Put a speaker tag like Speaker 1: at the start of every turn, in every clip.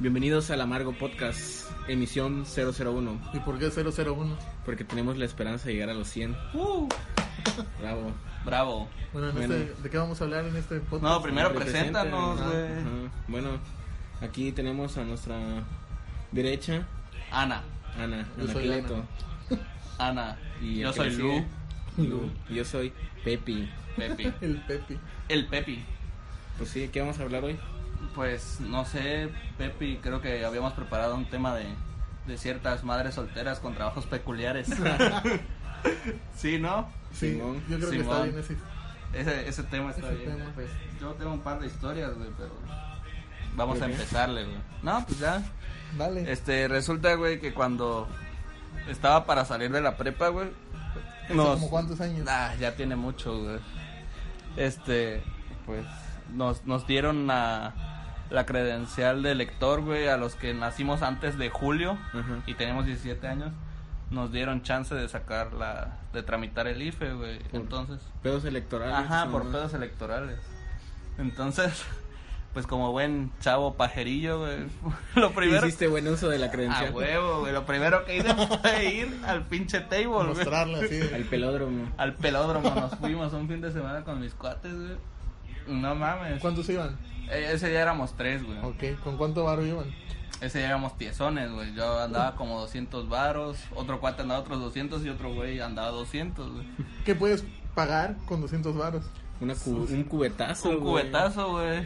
Speaker 1: Bienvenidos al Amargo Podcast, emisión 001.
Speaker 2: ¿Y por qué 001?
Speaker 1: Porque tenemos la esperanza de llegar a los 100. Bravo.
Speaker 3: Bravo.
Speaker 2: Bueno, en
Speaker 1: Bueno.
Speaker 2: Este, ¿de qué vamos a hablar en este podcast?
Speaker 3: No, primero preséntanos, güey.
Speaker 1: Bueno, aquí tenemos a nuestra derecha,
Speaker 3: Ana.
Speaker 1: Ana,
Speaker 2: Yo
Speaker 1: Ana
Speaker 2: soy.
Speaker 3: Ana.
Speaker 1: Y el
Speaker 3: Yo soy Lu.
Speaker 1: Lu. Y yo soy Pepi.
Speaker 3: Pepi.
Speaker 2: El Pepi.
Speaker 3: El Pepi.
Speaker 1: Pues sí, ¿qué vamos a hablar hoy?
Speaker 3: Pues no sé, Pepi, creo que habíamos preparado un tema de, de ciertas madres solteras con trabajos peculiares. sí, ¿no?
Speaker 2: Sí,
Speaker 1: Simón.
Speaker 2: yo creo que está bien ese.
Speaker 3: Ese, ese tema está
Speaker 2: Ese
Speaker 3: bien.
Speaker 2: tema.
Speaker 3: Pues yo tengo un par de historias, güey, pero vamos a empezarle, güey. No, pues ya.
Speaker 2: Dale.
Speaker 3: Este, resulta, güey, que cuando estaba para salir de la prepa, güey,
Speaker 2: ¿Hace
Speaker 3: nos-
Speaker 2: como cuántos años?
Speaker 3: Ah, ya tiene mucho, güey. Este, pues, nos, nos dieron la, la credencial de lector, güey, a los que nacimos antes de julio y tenemos 17 años. Nos dieron chance de sacar la, de tramitar el IFE, güey.
Speaker 1: Por-
Speaker 3: Entonces,
Speaker 1: Pedos electorales.
Speaker 3: ajá,
Speaker 1: ¿no?
Speaker 3: por pedos electorales. Entonces, pues como buen chavo pajerillo, güey, lo primero...
Speaker 1: Hiciste buen uso de la
Speaker 3: A
Speaker 1: credencial.
Speaker 3: huevo, güey. Lo primero que hice fue ir al pinche table, güey.
Speaker 2: Mostrarla así.
Speaker 1: Al pelódromo.
Speaker 3: Al pelódromo nos fuimos un fin de semana con mis cuates, güey. No mames.
Speaker 2: ¿Cuántos iban?
Speaker 3: Eh, ese día éramos tres, güey.
Speaker 2: Ok, ¿con cuánto varo iban?
Speaker 3: Ese día éramos tiezones, güey. Yo andaba como 200 varos, otro cuate andaba otros 200 y otro güey andaba 200, güey.
Speaker 2: ¿Qué puedes pagar con 200 varos?
Speaker 1: Una cu- un cubetazo.
Speaker 3: Un
Speaker 1: güey,
Speaker 3: cubetazo, güey.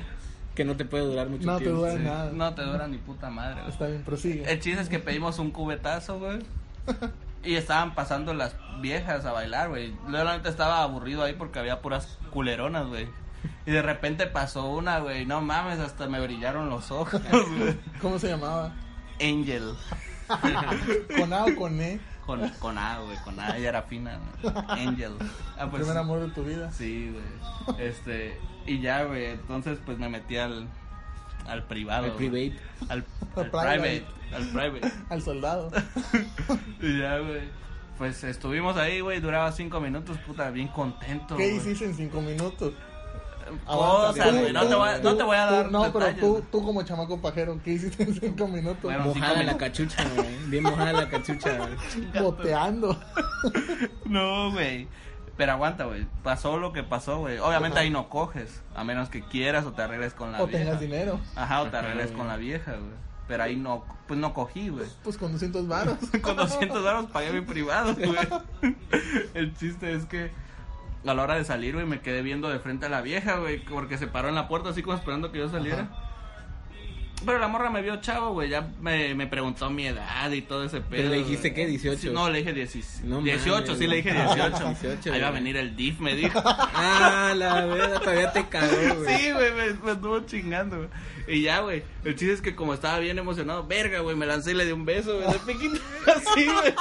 Speaker 1: Que no te puede durar mucho
Speaker 2: No te
Speaker 1: tiempo.
Speaker 2: dura
Speaker 1: Sí.
Speaker 2: nada.
Speaker 3: No te dura ni puta madre, güey.
Speaker 2: Está bien, prosigue.
Speaker 3: El chiste es que pedimos un cubetazo, güey. Y estaban pasando las viejas a bailar, güey. Yo la neta estaba aburrido ahí porque había puras culeronas, güey. Y de repente pasó una, güey. No mames, hasta me brillaron los ojos, güey.
Speaker 2: ¿Cómo se llamaba?
Speaker 3: Angel.
Speaker 2: ¿Con A o con E?
Speaker 3: Con, con A, güey. Con A, ella era fina, güey. Angel. Ah, pues,
Speaker 2: Primer amor de tu vida.
Speaker 3: Sí, güey. Este. Y ya, güey. Entonces, pues me metí al. Al privado. Güey.
Speaker 1: private.
Speaker 3: Al,
Speaker 2: Al
Speaker 3: al
Speaker 2: private.
Speaker 3: Al private.
Speaker 2: Al soldado.
Speaker 3: Y ya, güey. Pues estuvimos ahí, güey. Duraba cinco minutos, puta, bien contento.
Speaker 2: ¿Qué hiciste en 5 minutos?
Speaker 3: Cosas, güey.
Speaker 2: tú-
Speaker 3: No te voy a, no te voy a
Speaker 2: tú-
Speaker 3: dar.
Speaker 2: No, pero tú, tú como chamaco pajero, ¿qué hiciste en 5 minutos?
Speaker 3: Bueno,
Speaker 1: Mojada
Speaker 3: cinco
Speaker 1: la cachucha, güey. Bien mojada la cachucha, güey.
Speaker 2: Boteando.
Speaker 3: No, güey. Pero aguanta, güey. Pasó lo que pasó, güey. Obviamente ahí no coges. A menos que quieras o te arregles con la
Speaker 2: o
Speaker 3: vieja.
Speaker 2: tengas dinero.
Speaker 3: Ajá, o te arregles con la vieja, güey. Pero ahí no, pues no cogí, güey.
Speaker 2: Pues con 200 varos.
Speaker 3: Con 200 dólares pagué mi privado, güey. El chiste es que a la hora de salir, güey, me quedé viendo de frente a la vieja, güey, porque se paró en la puerta así como esperando que yo saliera. Pero la morra me vio chavo, güey, ya me, me preguntó mi edad y todo ese pedo.
Speaker 1: ¿Pero le dijiste
Speaker 3: güey.
Speaker 1: qué, 18?
Speaker 3: Sí, no, le dije 16.
Speaker 1: No
Speaker 3: 18,
Speaker 1: mames,
Speaker 3: sí le dije
Speaker 1: güey.
Speaker 3: 18.
Speaker 1: 18,
Speaker 3: Ahí va a venir el DIF, me dijo.
Speaker 1: Ah, la verdad, todavía te cagó, güey.
Speaker 3: Sí, güey, me, me estuvo chingando, güey. Y ya, güey. El chiste es que como estaba bien emocionado, verga, güey, me lancé y le di un beso, güey, de piquito. Así, güey.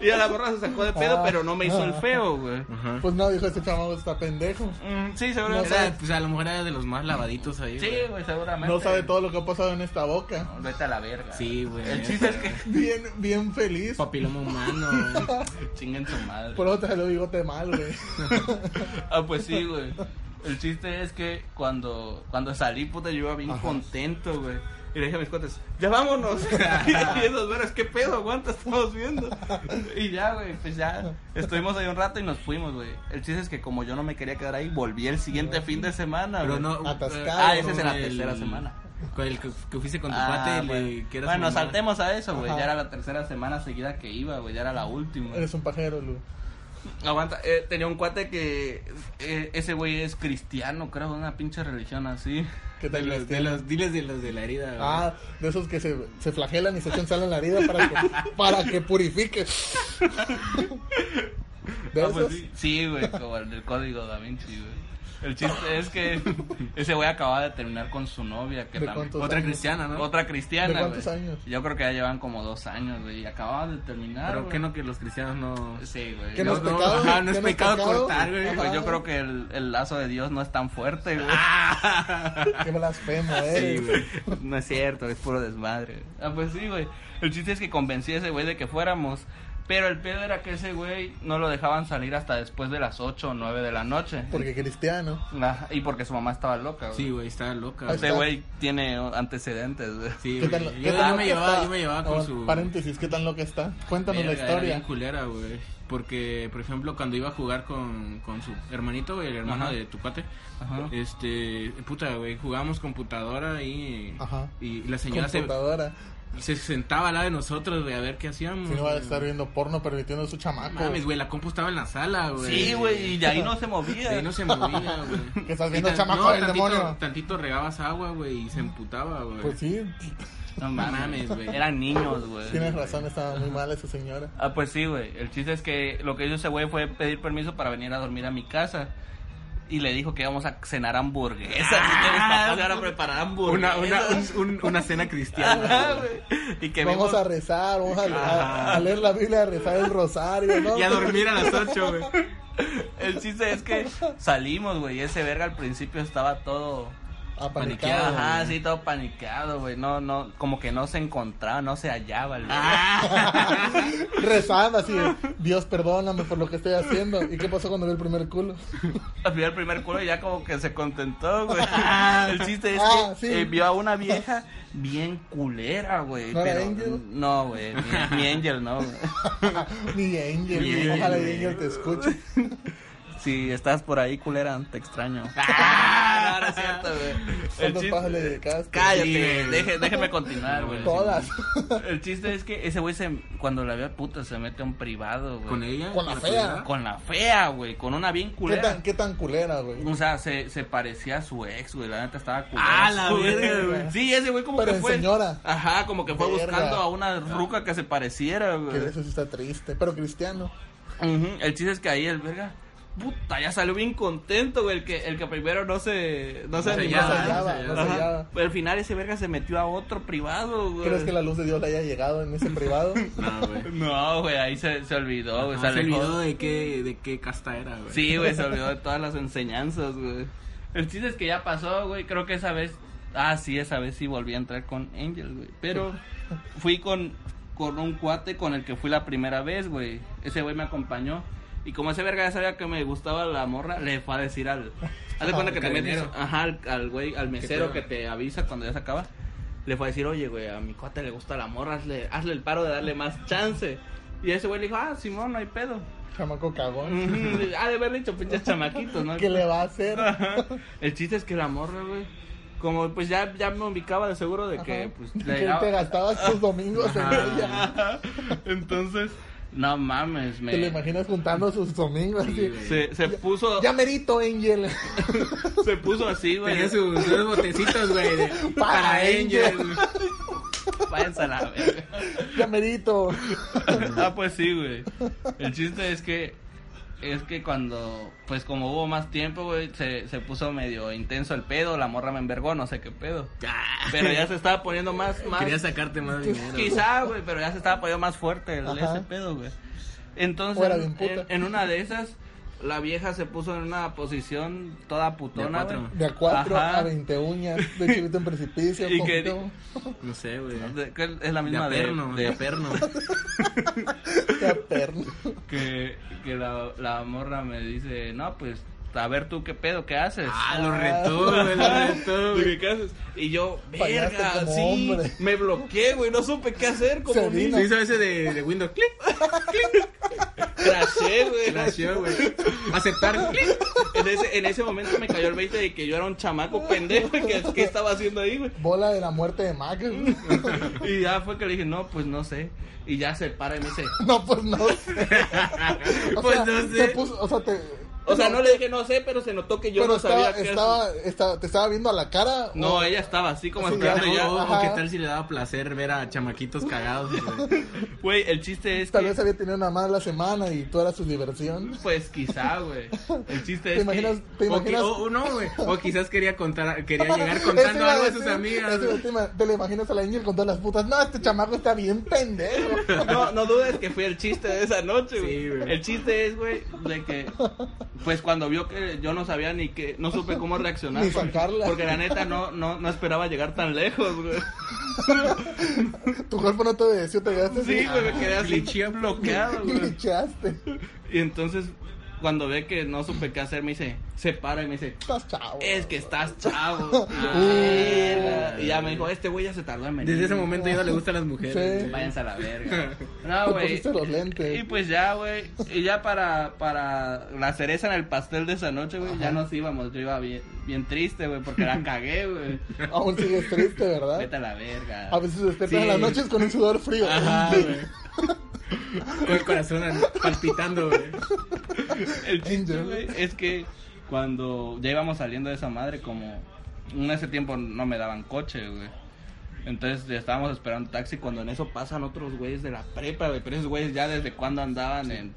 Speaker 3: Y a la morra se sacó de pedo, pero no me hizo el feo, güey.
Speaker 1: Ajá.
Speaker 2: Pues no, dijo, este chamaco está pendejo.
Speaker 3: Mm, sí, seguramente.
Speaker 1: Era, pues a lo mejor era de los más lavaditos ahí,
Speaker 3: Sí,
Speaker 1: güey.
Speaker 3: seguramente.
Speaker 2: No sabe todo lo que ha pasado en esta boca.
Speaker 3: No, Vete a la verga.
Speaker 1: Sí, güey.
Speaker 3: El chiste es que
Speaker 2: Bien, bien feliz.
Speaker 1: Papiloma humano, güey.
Speaker 3: chinguen su madre.
Speaker 2: Por te salió bigote mal, güey.
Speaker 3: Ah, pues sí, güey. El chiste es que cuando, cuando salí, puta, yo iba bien
Speaker 2: Ajá.
Speaker 3: contento, güey. Y le dije a mis cuates, ya vámonos. y esos veras, ¿qué pedo? Aguanta, estamos viendo. y ya, güey, pues ya. Estuvimos ahí un rato y nos fuimos, güey. El chiste es que como yo no me quería quedar ahí, volví el siguiente fin de semana,
Speaker 1: Pero
Speaker 3: güey.
Speaker 1: no.
Speaker 2: Atascado.
Speaker 3: Ah, ese es en la
Speaker 1: el-
Speaker 3: tercera semana.
Speaker 1: Con el que, que fuiste con tu
Speaker 3: Ah,
Speaker 1: cuate,
Speaker 3: bueno,
Speaker 1: le, que
Speaker 3: bueno saltemos a eso, güey. Ya era la tercera semana seguida que iba, güey. Ya era la última.
Speaker 2: Eres un pajero, Lu.
Speaker 3: Aguanta, eh, tenía un cuate que eh, ese güey es cristiano, creo, de una pinche religión así.
Speaker 2: ¿Qué
Speaker 1: De
Speaker 2: tal
Speaker 1: los, de los, diles de los de la herida, güey.
Speaker 2: Ah, de esos que se, se flagelan y se echan sal en la herida para que, para que purifique. ¿De
Speaker 3: Ah,
Speaker 2: esos?
Speaker 3: pues sí. Sí, güey, como el del código da Vinci, güey. El chiste es que ese güey acababa de terminar con su novia. Que
Speaker 2: ¿De
Speaker 3: también-
Speaker 1: Otra
Speaker 2: años?
Speaker 1: cristiana, ¿no?
Speaker 3: Otra cristiana.
Speaker 2: ¿De cuántos
Speaker 3: güey.
Speaker 2: años?
Speaker 3: Yo creo que ya llevan como dos años, güey. Y acababan de terminar.
Speaker 1: Pero que no que los cristianos no...
Speaker 3: Sí, güey.
Speaker 2: ¿Qué no es
Speaker 1: no,
Speaker 2: pecado?
Speaker 1: ajá, no es
Speaker 2: ¿Qué
Speaker 1: pecado cortar, güey.
Speaker 3: Pues yo creo que el, el lazo de Dios no es tan fuerte, güey.
Speaker 2: Qué blasfemo
Speaker 1: Sí,
Speaker 2: eres.
Speaker 1: güey.
Speaker 3: No es cierto, es puro desmadre. Ah, pues sí, güey. El chiste es que convencí a ese güey de que fuéramos. Pero el pedo era que ese güey no lo dejaban salir hasta después de las 8 o 9 de la noche.
Speaker 2: Porque cristiano.
Speaker 3: Ajá, y porque su mamá estaba loca, güey.
Speaker 1: Sí, güey, está loca.
Speaker 3: Este güey tiene antecedentes, güey.
Speaker 1: Sí,
Speaker 2: ¿Qué tan,
Speaker 1: Yo,
Speaker 2: qué
Speaker 1: yo
Speaker 2: tan
Speaker 1: me
Speaker 2: loca
Speaker 1: llevaba, yo me llevaba con
Speaker 2: Ah,
Speaker 1: su...
Speaker 2: Paréntesis, ¿qué tan loca está? Cuéntanos la
Speaker 1: Verga, Era bien
Speaker 2: historia.
Speaker 1: culera, güey. Porque, por ejemplo, cuando iba a jugar con, con su hermanito, güey, el hermano
Speaker 3: Ajá.
Speaker 1: de tu cuate,
Speaker 3: Ajá.
Speaker 1: este, puta, güey, jugábamos computadora y,
Speaker 2: Ajá.
Speaker 1: y la señora se,
Speaker 2: Computadora.
Speaker 1: se sentaba al lado de nosotros, güey, a ver qué hacíamos.
Speaker 2: Si no va a estar viendo porno permitiendo a su
Speaker 1: No
Speaker 2: chamaco.
Speaker 1: Mames, güey, la compu estaba en la sala, güey.
Speaker 3: Sí, güey, y de ahí no se movía.
Speaker 1: De ahí no se movía, güey.
Speaker 2: Que estás viendo
Speaker 1: tan-
Speaker 2: chamaco
Speaker 1: no,
Speaker 2: del
Speaker 1: tantito,
Speaker 2: demonio.
Speaker 1: Tantito regabas agua, güey, y se emputaba, güey.
Speaker 2: Pues sí,
Speaker 3: No
Speaker 1: mames, güey.
Speaker 3: Eran niños, güey.
Speaker 2: tienes razón, estaba muy mal esa señora.
Speaker 3: Ah, pues sí, güey. El chiste es que lo que hizo ese güey fue pedir permiso para venir a dormir a mi casa. Y le dijo que íbamos a cenar hamburguesas. y que mis papás iban a preparar hamburguesas.
Speaker 1: Una, una, un- un- una cena cristiana.
Speaker 3: Ajá. Y que
Speaker 2: Vamos
Speaker 3: vimos-
Speaker 2: a rezar, vamos a, a- a leer la Biblia, a rezar el rosario, ¿no?
Speaker 1: Y a dormir a las 8, güey.
Speaker 3: El chiste es que salimos, güey. Y ese verga al principio estaba todo.
Speaker 2: Apanicado.
Speaker 3: Ajá, sí, todo paniqueado, güey. No, no, como que no se encontraba, no se hallaba. verga.
Speaker 1: Ah.
Speaker 2: Rezando así, de, Dios perdóname por lo que estoy haciendo. ¿Y qué pasó cuando vi el primer culo?
Speaker 3: Final el primer culo y ya como que se contentó, güey. El chiste es
Speaker 2: Ah,
Speaker 3: que
Speaker 2: sí.
Speaker 3: eh, vio a una vieja bien culera, güey.
Speaker 2: ¿No era
Speaker 3: pero-
Speaker 2: Angel?
Speaker 3: No, güey. Mi, mi Angel, no, güey.
Speaker 2: Mi Angel,
Speaker 1: Mi
Speaker 2: ojalá
Speaker 1: Angel
Speaker 2: te escuche.
Speaker 3: Si estás por ahí, culera, te extraño. Ah, no, no es cierto, güey. El
Speaker 2: ¿Cuántos
Speaker 3: chiste-
Speaker 2: le dedicaste?
Speaker 3: Cállate,
Speaker 1: Sí, güey.
Speaker 3: deje- déjeme continuar, güey.
Speaker 2: Todas.
Speaker 3: El chiste es que ese güey se, cuando la ve puta se mete a un privado, güey.
Speaker 1: ¿Con ella?
Speaker 2: Con la fea.
Speaker 3: Con la fea, güey. Con una bien
Speaker 2: ¿Qué
Speaker 3: culera.
Speaker 2: tan, ¿Qué tan culera, güey?
Speaker 3: O sea, se, se parecía a su ex, güey. La neta estaba culera.
Speaker 1: Ah, la verga, güey.
Speaker 3: Sí, ese güey como
Speaker 2: Pero
Speaker 3: que fue.
Speaker 2: señora.
Speaker 3: Ajá, como que fue
Speaker 2: Verga.
Speaker 3: buscando a una ruca que se pareciera,
Speaker 2: Que
Speaker 3: güey.
Speaker 2: eso sí está triste. Pero cristiano.
Speaker 3: Ujú, El chiste es que ahí el verga. Puta, ya salió bien contento, güey. El que, el que primero no se. No se
Speaker 1: No se
Speaker 3: animaba.
Speaker 2: No se
Speaker 1: hallaba,
Speaker 2: hallaba, no se
Speaker 3: Ajá.
Speaker 2: hallaba.
Speaker 3: Pero al final ese verga se metió a otro privado, güey.
Speaker 2: ¿Crees que la luz de Dios le haya llegado en ese privado?
Speaker 1: No, güey.
Speaker 3: No, güey, ahí se, se olvidó, güey.
Speaker 1: Ah, se olvidó de qué, de qué casta era, güey.
Speaker 3: Sí, güey, se olvidó de todas las enseñanzas, güey. El chiste es que ya pasó, güey. Creo que esa vez. Ah, sí, esa vez sí volví a entrar con Angel, güey. Pero fui con, con un cuate con el que fui la primera vez, güey. Ese güey me acompañó. Y como ese verga ya sabía que me gustaba la morra, le fue a decir al. Haz de cuenta que te metes. Ajá, al, al güey, al mesero que te avisa cuando ya se acaba. Le fue a decir, oye, güey, a mi cuate le gusta la morra, hazle, hazle el paro de darle más chance. Y ese güey le dijo, ah, Simón, no hay pedo.
Speaker 2: Chamaco cagón.
Speaker 3: Ah, de haber dicho pinches chamaquitos, ¿no?
Speaker 2: ¿Qué le va a hacer?
Speaker 3: Ajá. El chiste es que la morra, güey. Como pues ya, ya me ubicaba de seguro de que
Speaker 2: Ajá.
Speaker 3: pues
Speaker 2: que te gastabas tus domingos en ella.
Speaker 3: Entonces, no mames,
Speaker 2: Te lo
Speaker 3: me
Speaker 2: imaginas juntando sus domingos así.
Speaker 1: güey.
Speaker 3: se, se puso
Speaker 2: Ya merito, Angel.
Speaker 3: se puso así, güey.
Speaker 1: Tenía sus, sus botecitos, güey, de-
Speaker 2: Para
Speaker 1: para
Speaker 2: Angel.
Speaker 1: Angel.
Speaker 3: Váyanse a la verga.
Speaker 2: Ya merito.
Speaker 3: ah, pues sí, güey. El chiste es que es que cuando pues como hubo más tiempo, güey, se, se puso medio intenso el pedo, la morra me envergó, no sé qué pedo.
Speaker 1: Ah,
Speaker 3: Pero ya se estaba poniendo más más
Speaker 1: Quería sacarte más dinero.
Speaker 3: Quizá, güey, pero ya se estaba poniendo más fuerte el, ese pedo, güey. Entonces, en una de esas, la vieja se puso en una posición toda putona,
Speaker 1: De a
Speaker 3: güey.
Speaker 1: cuatro.
Speaker 2: De a cuatro
Speaker 3: Ajá.
Speaker 2: a 20 uñas. De chivito en precipicio.
Speaker 3: Y que-.
Speaker 1: No sé, güey.
Speaker 3: Es la misma de,
Speaker 1: aperno, de
Speaker 3: de-
Speaker 1: aperno.
Speaker 2: De
Speaker 3: que, que la, la morra me dice, no, pues, a ver tú qué pedo, qué haces.
Speaker 1: Ah, lo retó, güey, lo retó, güey.
Speaker 3: ¿qué haces? Y yo, verga, sí,
Speaker 2: hombre.
Speaker 3: me bloqueé, güey, no supe qué hacer, como
Speaker 2: Se
Speaker 1: hizo ese de, de Windows. Click,
Speaker 3: crashé, güey.
Speaker 1: nació, güey. Aceptar.
Speaker 3: En ese, en ese momento me cayó el 20 de que yo era un chamaco pendejo que, que estaba haciendo ahí, güey.
Speaker 2: Bola de la muerte de Mac.
Speaker 3: Y ya fue que le dije, no, pues no sé. Y ya se para y me dice,
Speaker 2: No, pues no sé. O
Speaker 1: Pues
Speaker 2: sea,
Speaker 1: no sé.
Speaker 2: te puso, o sea, te,
Speaker 3: O sea, no le dije no sé, pero se notó que yo
Speaker 2: Pero
Speaker 3: no sabía
Speaker 2: estaba,
Speaker 3: qué
Speaker 2: estaba, estaba- te estaba viendo a la cara.
Speaker 3: No,
Speaker 2: o-
Speaker 3: ella estaba así como
Speaker 2: Sí,
Speaker 3: esperando
Speaker 2: ya, no,
Speaker 4: qué tal si le daba placer ver a chamaquitos cagados, güey.
Speaker 3: El chiste es
Speaker 2: Tal
Speaker 3: que...
Speaker 2: vez había tenido una mala semana y tú eras su diversión.
Speaker 3: Pues quizá, güey. El chiste
Speaker 2: ¿Te
Speaker 3: es
Speaker 2: imaginas?
Speaker 3: que...
Speaker 2: ¿Te
Speaker 4: O, que-
Speaker 2: imaginas?
Speaker 4: o- o no, güey. O quizás quería contar, quería llegar contando algo a sus amigas.
Speaker 2: te, te lo imaginas a la Angel con todas las putas. No, este chamaco está bien pendejo.
Speaker 3: No, no dudes que fue el chiste de esa noche, güey.
Speaker 4: Sí, güey.
Speaker 3: el chiste es, güey, de que, pues cuando vio que yo no sabía ni que, no supe cómo reaccionar.
Speaker 2: Ni
Speaker 3: porque-
Speaker 2: sacarla.
Speaker 3: Porque la neta no, no, no esperaba llegar tan lejos, güey.
Speaker 2: Tu cuerpo no te obedeció, te quedaste
Speaker 3: Sí,
Speaker 2: así.
Speaker 3: güey, me quedé así
Speaker 4: Glitché.
Speaker 3: bloqueado, güey.
Speaker 2: Glitchaste.
Speaker 3: Y entonces, cuando ve que no supe qué hacer, me dice, se para y me dice,
Speaker 2: Estás chavo.
Speaker 3: es que estás chavo.
Speaker 4: Ah.
Speaker 3: y ya me dijo, este güey ya se tardó en venir.
Speaker 4: Desde ese momento ya no le gustan las mujeres.
Speaker 2: Sí.
Speaker 3: Váyanse a la verga. No, güey.
Speaker 2: pusiste los lentes.
Speaker 3: Y pues ya, güey. Y ya para, para la cereza en el pastel de esa noche, güey, ya nos íbamos. Yo iba bien, bien triste, güey, porque la cagué, güey.
Speaker 2: Aún sigues triste, ¿verdad?
Speaker 3: Vete a la verga.
Speaker 2: A veces despiertas
Speaker 4: Sí.
Speaker 2: en las noches con un sudor frío.
Speaker 4: Ajá, güey. Con el corazón palpitando, güey.
Speaker 3: El chiste, güey, es que cuando ya íbamos saliendo de esa madre, como en ese tiempo no me daban coche, güey. Entonces ya estábamos esperando taxi cuando en eso pasan otros güeyes de la prepa, güey. Pero esos güeyes ya desde cuando andaban en...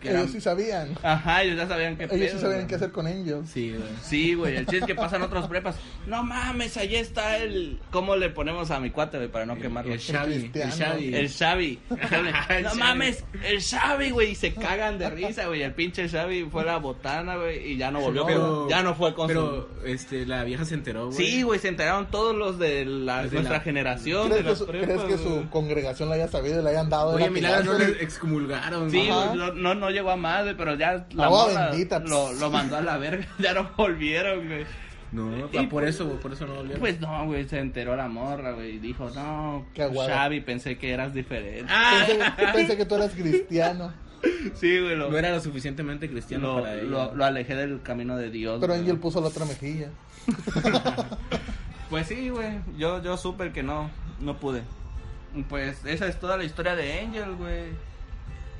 Speaker 3: que eran-
Speaker 2: Ellos sí sabían.
Speaker 3: Ajá, ellos ya sabían qué
Speaker 2: Ellos sí sabían
Speaker 3: güey.
Speaker 2: qué hacer con Angel.
Speaker 4: Sí, güey.
Speaker 3: Sí, güey, el chiste es que pasan otros prepas. No mames, allá está el. ¿Cómo le ponemos a mi cuate, güey, para no quemarlo?
Speaker 4: El Xavi. El. Xavi.
Speaker 3: El Xavi.
Speaker 4: El
Speaker 3: no
Speaker 4: Xavi.
Speaker 3: mames, el Xavi, güey. Y se cagan de risa, güey. El pinche Xavi fue a la botana, güey. Y ya no volvió.
Speaker 4: Pero-
Speaker 3: ya no fue con
Speaker 4: Pero, este, la vieja se enteró, güey.
Speaker 3: Sí, güey, se enteraron todos los de la,
Speaker 4: de
Speaker 3: nuestra
Speaker 4: la-
Speaker 3: generación. De
Speaker 2: ¿Crees que,
Speaker 3: las
Speaker 2: su,
Speaker 3: prepas,
Speaker 2: crees que su congregación la haya sabido y le hayan dado de
Speaker 4: Oye,
Speaker 2: la
Speaker 4: Milagro no le excomulgaron.
Speaker 3: Sí, güey, no, no, llegó a más, güey, pero ya la
Speaker 2: bendita,
Speaker 3: lo, lo mandó a la verga. Ya no volvieron, güey.
Speaker 4: No,
Speaker 3: Y-
Speaker 4: ah, por eso, güey, por eso no volvieron.
Speaker 3: Pues no, güey, se enteró la morra, güey, y dijo, no. Xavi, pensé que eras diferente.
Speaker 4: Ah,
Speaker 2: Pensé, pensé que tú eras cristiano.
Speaker 3: sí, güey, lo,
Speaker 4: no era lo suficientemente cristiano
Speaker 3: lo,
Speaker 4: para ella.
Speaker 3: lo- lo alejé del camino de Dios.
Speaker 2: Pero. Angel puso la otra mejilla.
Speaker 3: Pues sí, güey, yo, yo supe que no, no pude. Pues esa es toda la historia de Angel, güey.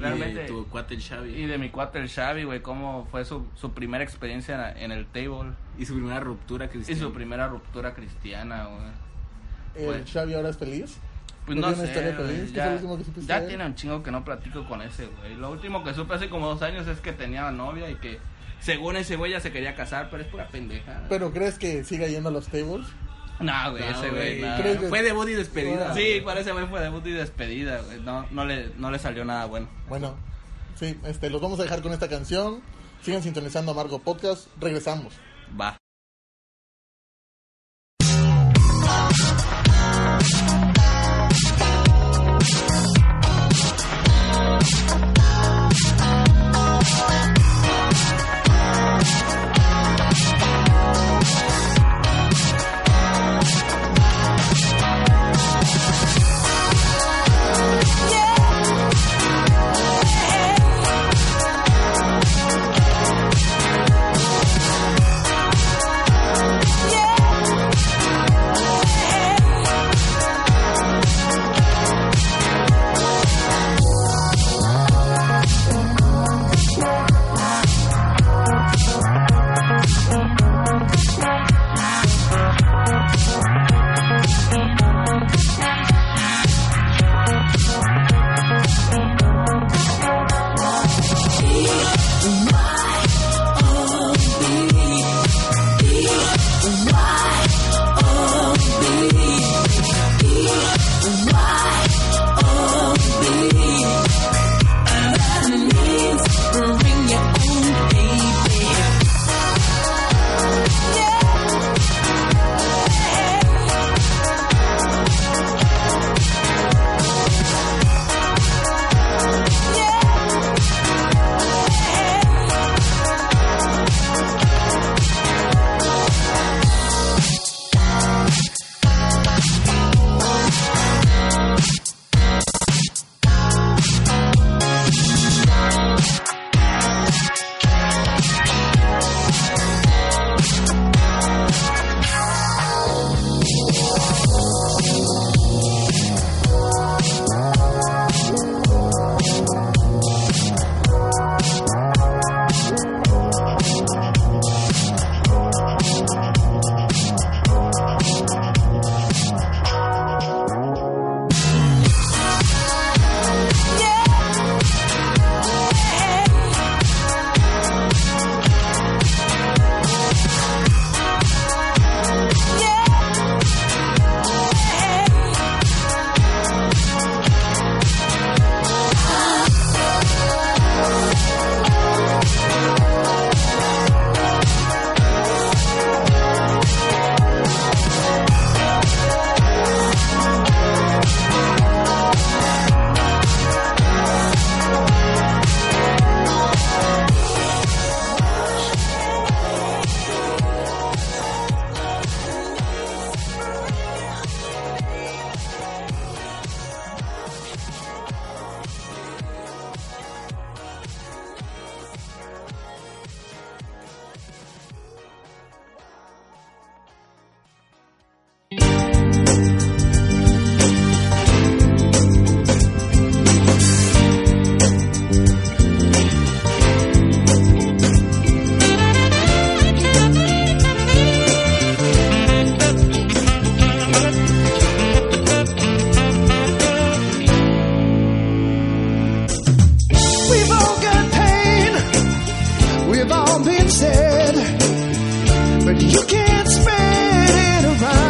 Speaker 4: Y
Speaker 3: Realmente.
Speaker 4: de tu cuate el
Speaker 3: Y
Speaker 4: Xavi.
Speaker 3: de mi cuate el Xavi, güey, cómo fue su, su primera experiencia en el table.
Speaker 4: Y su primera ruptura
Speaker 3: Y
Speaker 4: cristiana.
Speaker 3: su primera ruptura cristiana, güey.
Speaker 2: ¿El
Speaker 3: Bueno.
Speaker 2: Xavi ahora es feliz?
Speaker 3: Pues
Speaker 2: ¿No
Speaker 3: sé,
Speaker 2: feliz? ¿Qué
Speaker 3: ya,
Speaker 2: fue lo último que
Speaker 3: ya tiene un chingo que no platico con ese güey. Lo último que supe hace como dos años es que tenía novia y que según ese güey ya se quería casar, pero es pura pendeja.
Speaker 2: ¿Pero crees que siga yendo a los tables?
Speaker 3: No, güey,
Speaker 4: No,
Speaker 3: ese güey.
Speaker 4: güey.
Speaker 3: no.
Speaker 2: ¿Crees que-
Speaker 4: Fue debut y despedida.
Speaker 3: Sí, parece güey fue debut y despedida, güey. No, no, le, no le salió nada bueno.
Speaker 2: Bueno, sí, este, los vamos a dejar con esta canción. Sigan sintonizando Amargo Podcast. Regresamos.
Speaker 3: Va.
Speaker 5: said, but you can't spin it around.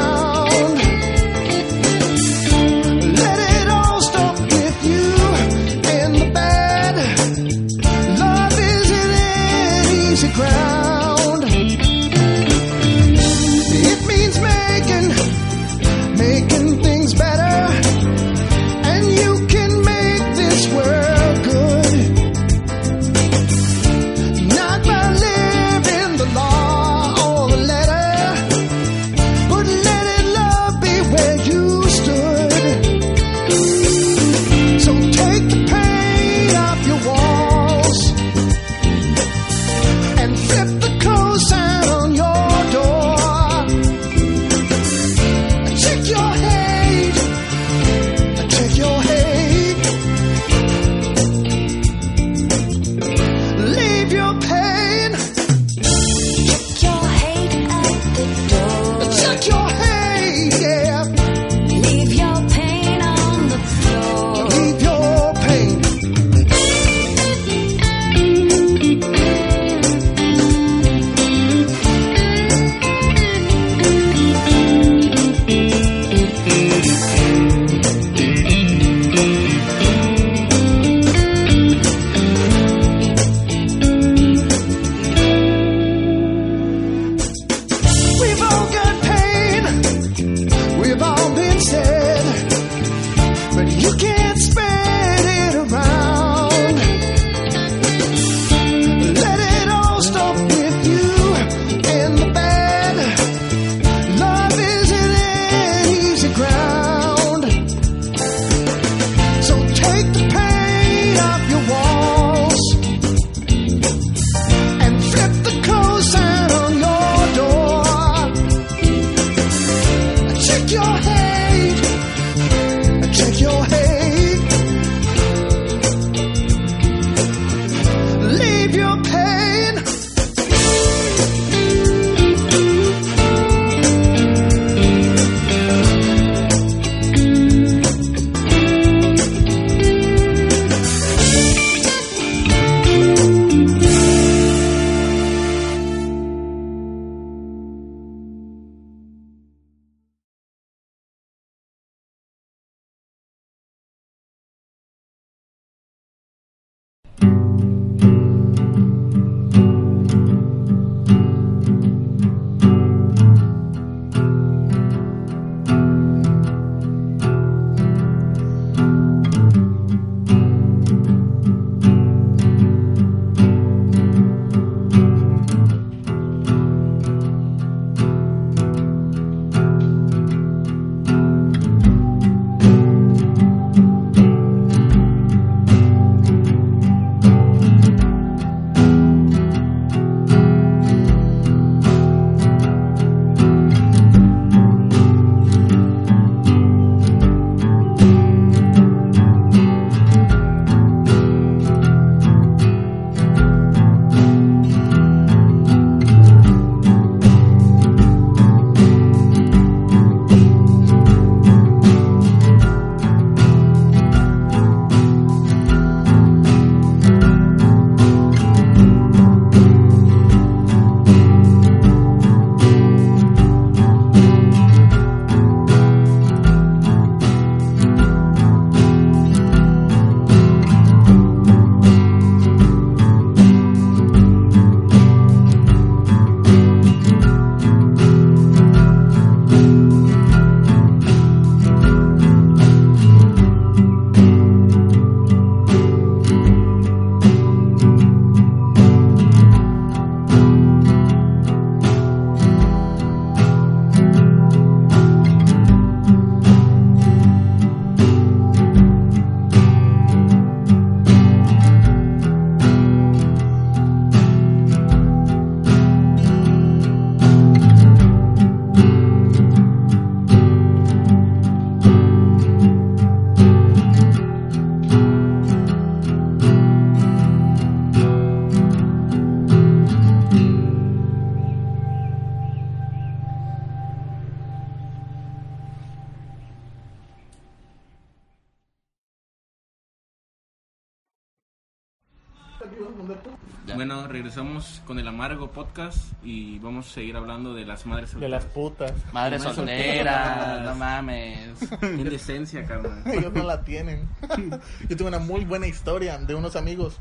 Speaker 1: Regresamos con el Amargo Podcast y vamos a seguir hablando de las madres
Speaker 2: De las
Speaker 1: solteras.
Speaker 2: putas.
Speaker 3: Madre
Speaker 1: Madres
Speaker 3: soltera,
Speaker 1: solteras.
Speaker 3: no mames.
Speaker 1: Indecencia, cabrón.
Speaker 2: Ellos no la tienen. Yo tengo una muy buena historia de unos amigos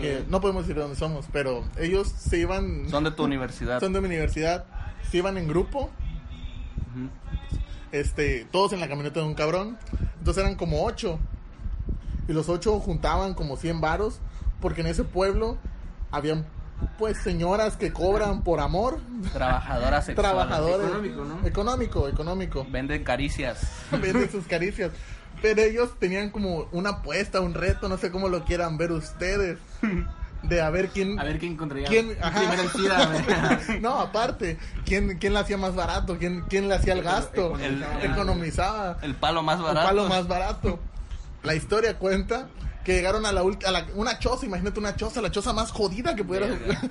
Speaker 2: que no podemos decir de dónde somos, pero ellos se iban,
Speaker 3: Son de tu universidad.
Speaker 2: son de mi universidad, se iban en grupo, este, todos en la camioneta de un cabrón. Entonces eran como ocho. Y los ocho juntaban como 100 varos, porque en ese pueblo habían pues señoras que cobran por amor,
Speaker 3: Trabajadora sexual.
Speaker 2: trabajadores.
Speaker 1: Económico, ¿no?
Speaker 2: Económico, económico.
Speaker 3: Venden caricias.
Speaker 2: Venden sus caricias. Pero ellos tenían como una apuesta, un reto, no sé cómo lo quieran ver ustedes. De a ver quién.
Speaker 1: A ver quién encontraría
Speaker 2: ¿Quién? Ajá.
Speaker 1: el
Speaker 2: no, aparte, ¿quién, quién la hacía más barato? ¿Quién, quién le hacía el gasto?
Speaker 3: El-
Speaker 2: Economizaba.
Speaker 3: El palo más
Speaker 2: El
Speaker 3: barato.
Speaker 2: palo más barato. La historia cuenta que llegaron a la última, una choza, imagínate una choza, la choza más jodida que pudieras.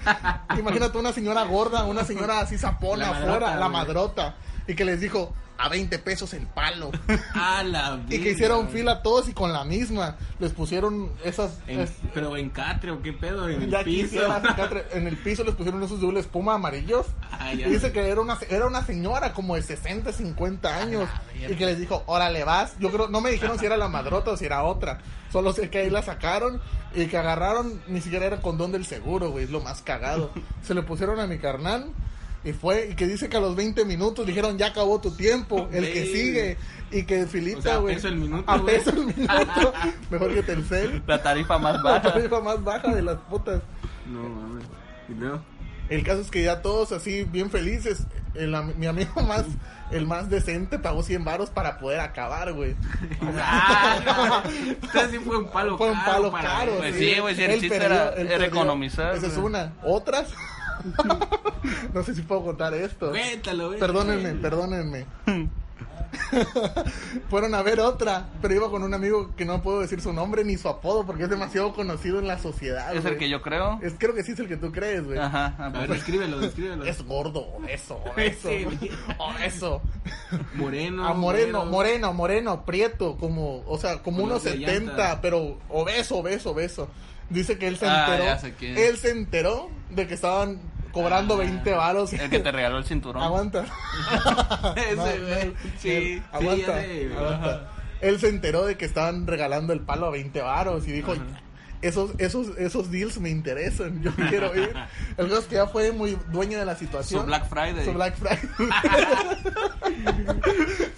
Speaker 2: imagínate una señora gorda, una señora así
Speaker 1: madrota,
Speaker 2: afuera, la madrota, y que les dijo a 20 pesos el palo.
Speaker 1: A la
Speaker 2: y que hicieron
Speaker 1: güey.
Speaker 2: fila todos y con la misma les pusieron esas.
Speaker 1: En-
Speaker 2: es-
Speaker 1: pero en catre o qué pedo, en el piso.
Speaker 2: Catre, en el piso les pusieron esos de doble espuma amarillos.
Speaker 1: Ah.
Speaker 2: Y dice que era una, era una señora como de 60, 50 años. Y que les dijo, órale, vas. Yo creo, no me dijeron si era la madrota o si era otra. Solo sé que ahí la sacaron y que agarraron, ni siquiera era condón del seguro, güey. Es lo más cagado. Se le pusieron a mi carnal. Y fue, y que dice que a los 20 minutos dijeron, ya acabó tu tiempo, el que
Speaker 1: Güey.
Speaker 2: sigue. Y que filita,
Speaker 1: O sea, a
Speaker 2: güey.
Speaker 1: peso el minuto,
Speaker 2: A
Speaker 1: güey.
Speaker 2: peso el minuto. Mejor que Telcel.
Speaker 3: La tarifa más
Speaker 2: La
Speaker 3: baja.
Speaker 2: tarifa más baja de las putas.
Speaker 1: No mames. Y luego,
Speaker 2: El caso es que ya todos así bien felices. El mi amigo más, el más decente pagó 100 varos para poder acabar, güey.
Speaker 1: Ah, Entonces sí fue un palo
Speaker 2: Fue un
Speaker 1: caro
Speaker 2: palo caro.
Speaker 3: Pues sí, güey, si el chiste
Speaker 2: perdió,
Speaker 3: era- era economizar,
Speaker 2: Esa es
Speaker 3: güey.
Speaker 2: una. ¿Otras? no sé si puedo contar esto.
Speaker 1: Cuéntalo, güey.
Speaker 2: Perdónenme, perdónenme. Fueron a ver otra, pero iba con un amigo que no puedo decir su nombre ni su apodo porque es demasiado conocido en la sociedad.
Speaker 3: Es el que yo creo.
Speaker 2: Es, creo que sí es el que tú crees, güey.
Speaker 3: Ajá.
Speaker 1: A ver, descríbelo, descríbelo.
Speaker 2: Es gordo, eso, eso,
Speaker 1: Sí, güey.
Speaker 2: eso.
Speaker 1: Moreno.
Speaker 2: Ah, moreno,
Speaker 1: güero.
Speaker 2: moreno, moreno, prieto, como, o sea, como unos
Speaker 1: los de
Speaker 2: 70,
Speaker 1: llanta.
Speaker 2: pero obeso, obeso, obeso. Dice que él se
Speaker 3: Ah,
Speaker 2: enteró,
Speaker 3: ya sé quién.
Speaker 2: él se enteró de que estaban cobrando 20 varos.
Speaker 3: El que te regaló el cinturón.
Speaker 2: Aguanta.
Speaker 1: Ese,
Speaker 2: No, no,
Speaker 1: Sí,
Speaker 2: no, aguanta,
Speaker 1: sí,
Speaker 2: aguanta. Él se enteró de que estaban regalando el palo a 20 varos y dijo, esos, esos, esos deals me interesan, yo quiero ir. El caso es que ya fue muy dueño de la situación.
Speaker 3: Su Black Friday.
Speaker 2: Su Black Friday.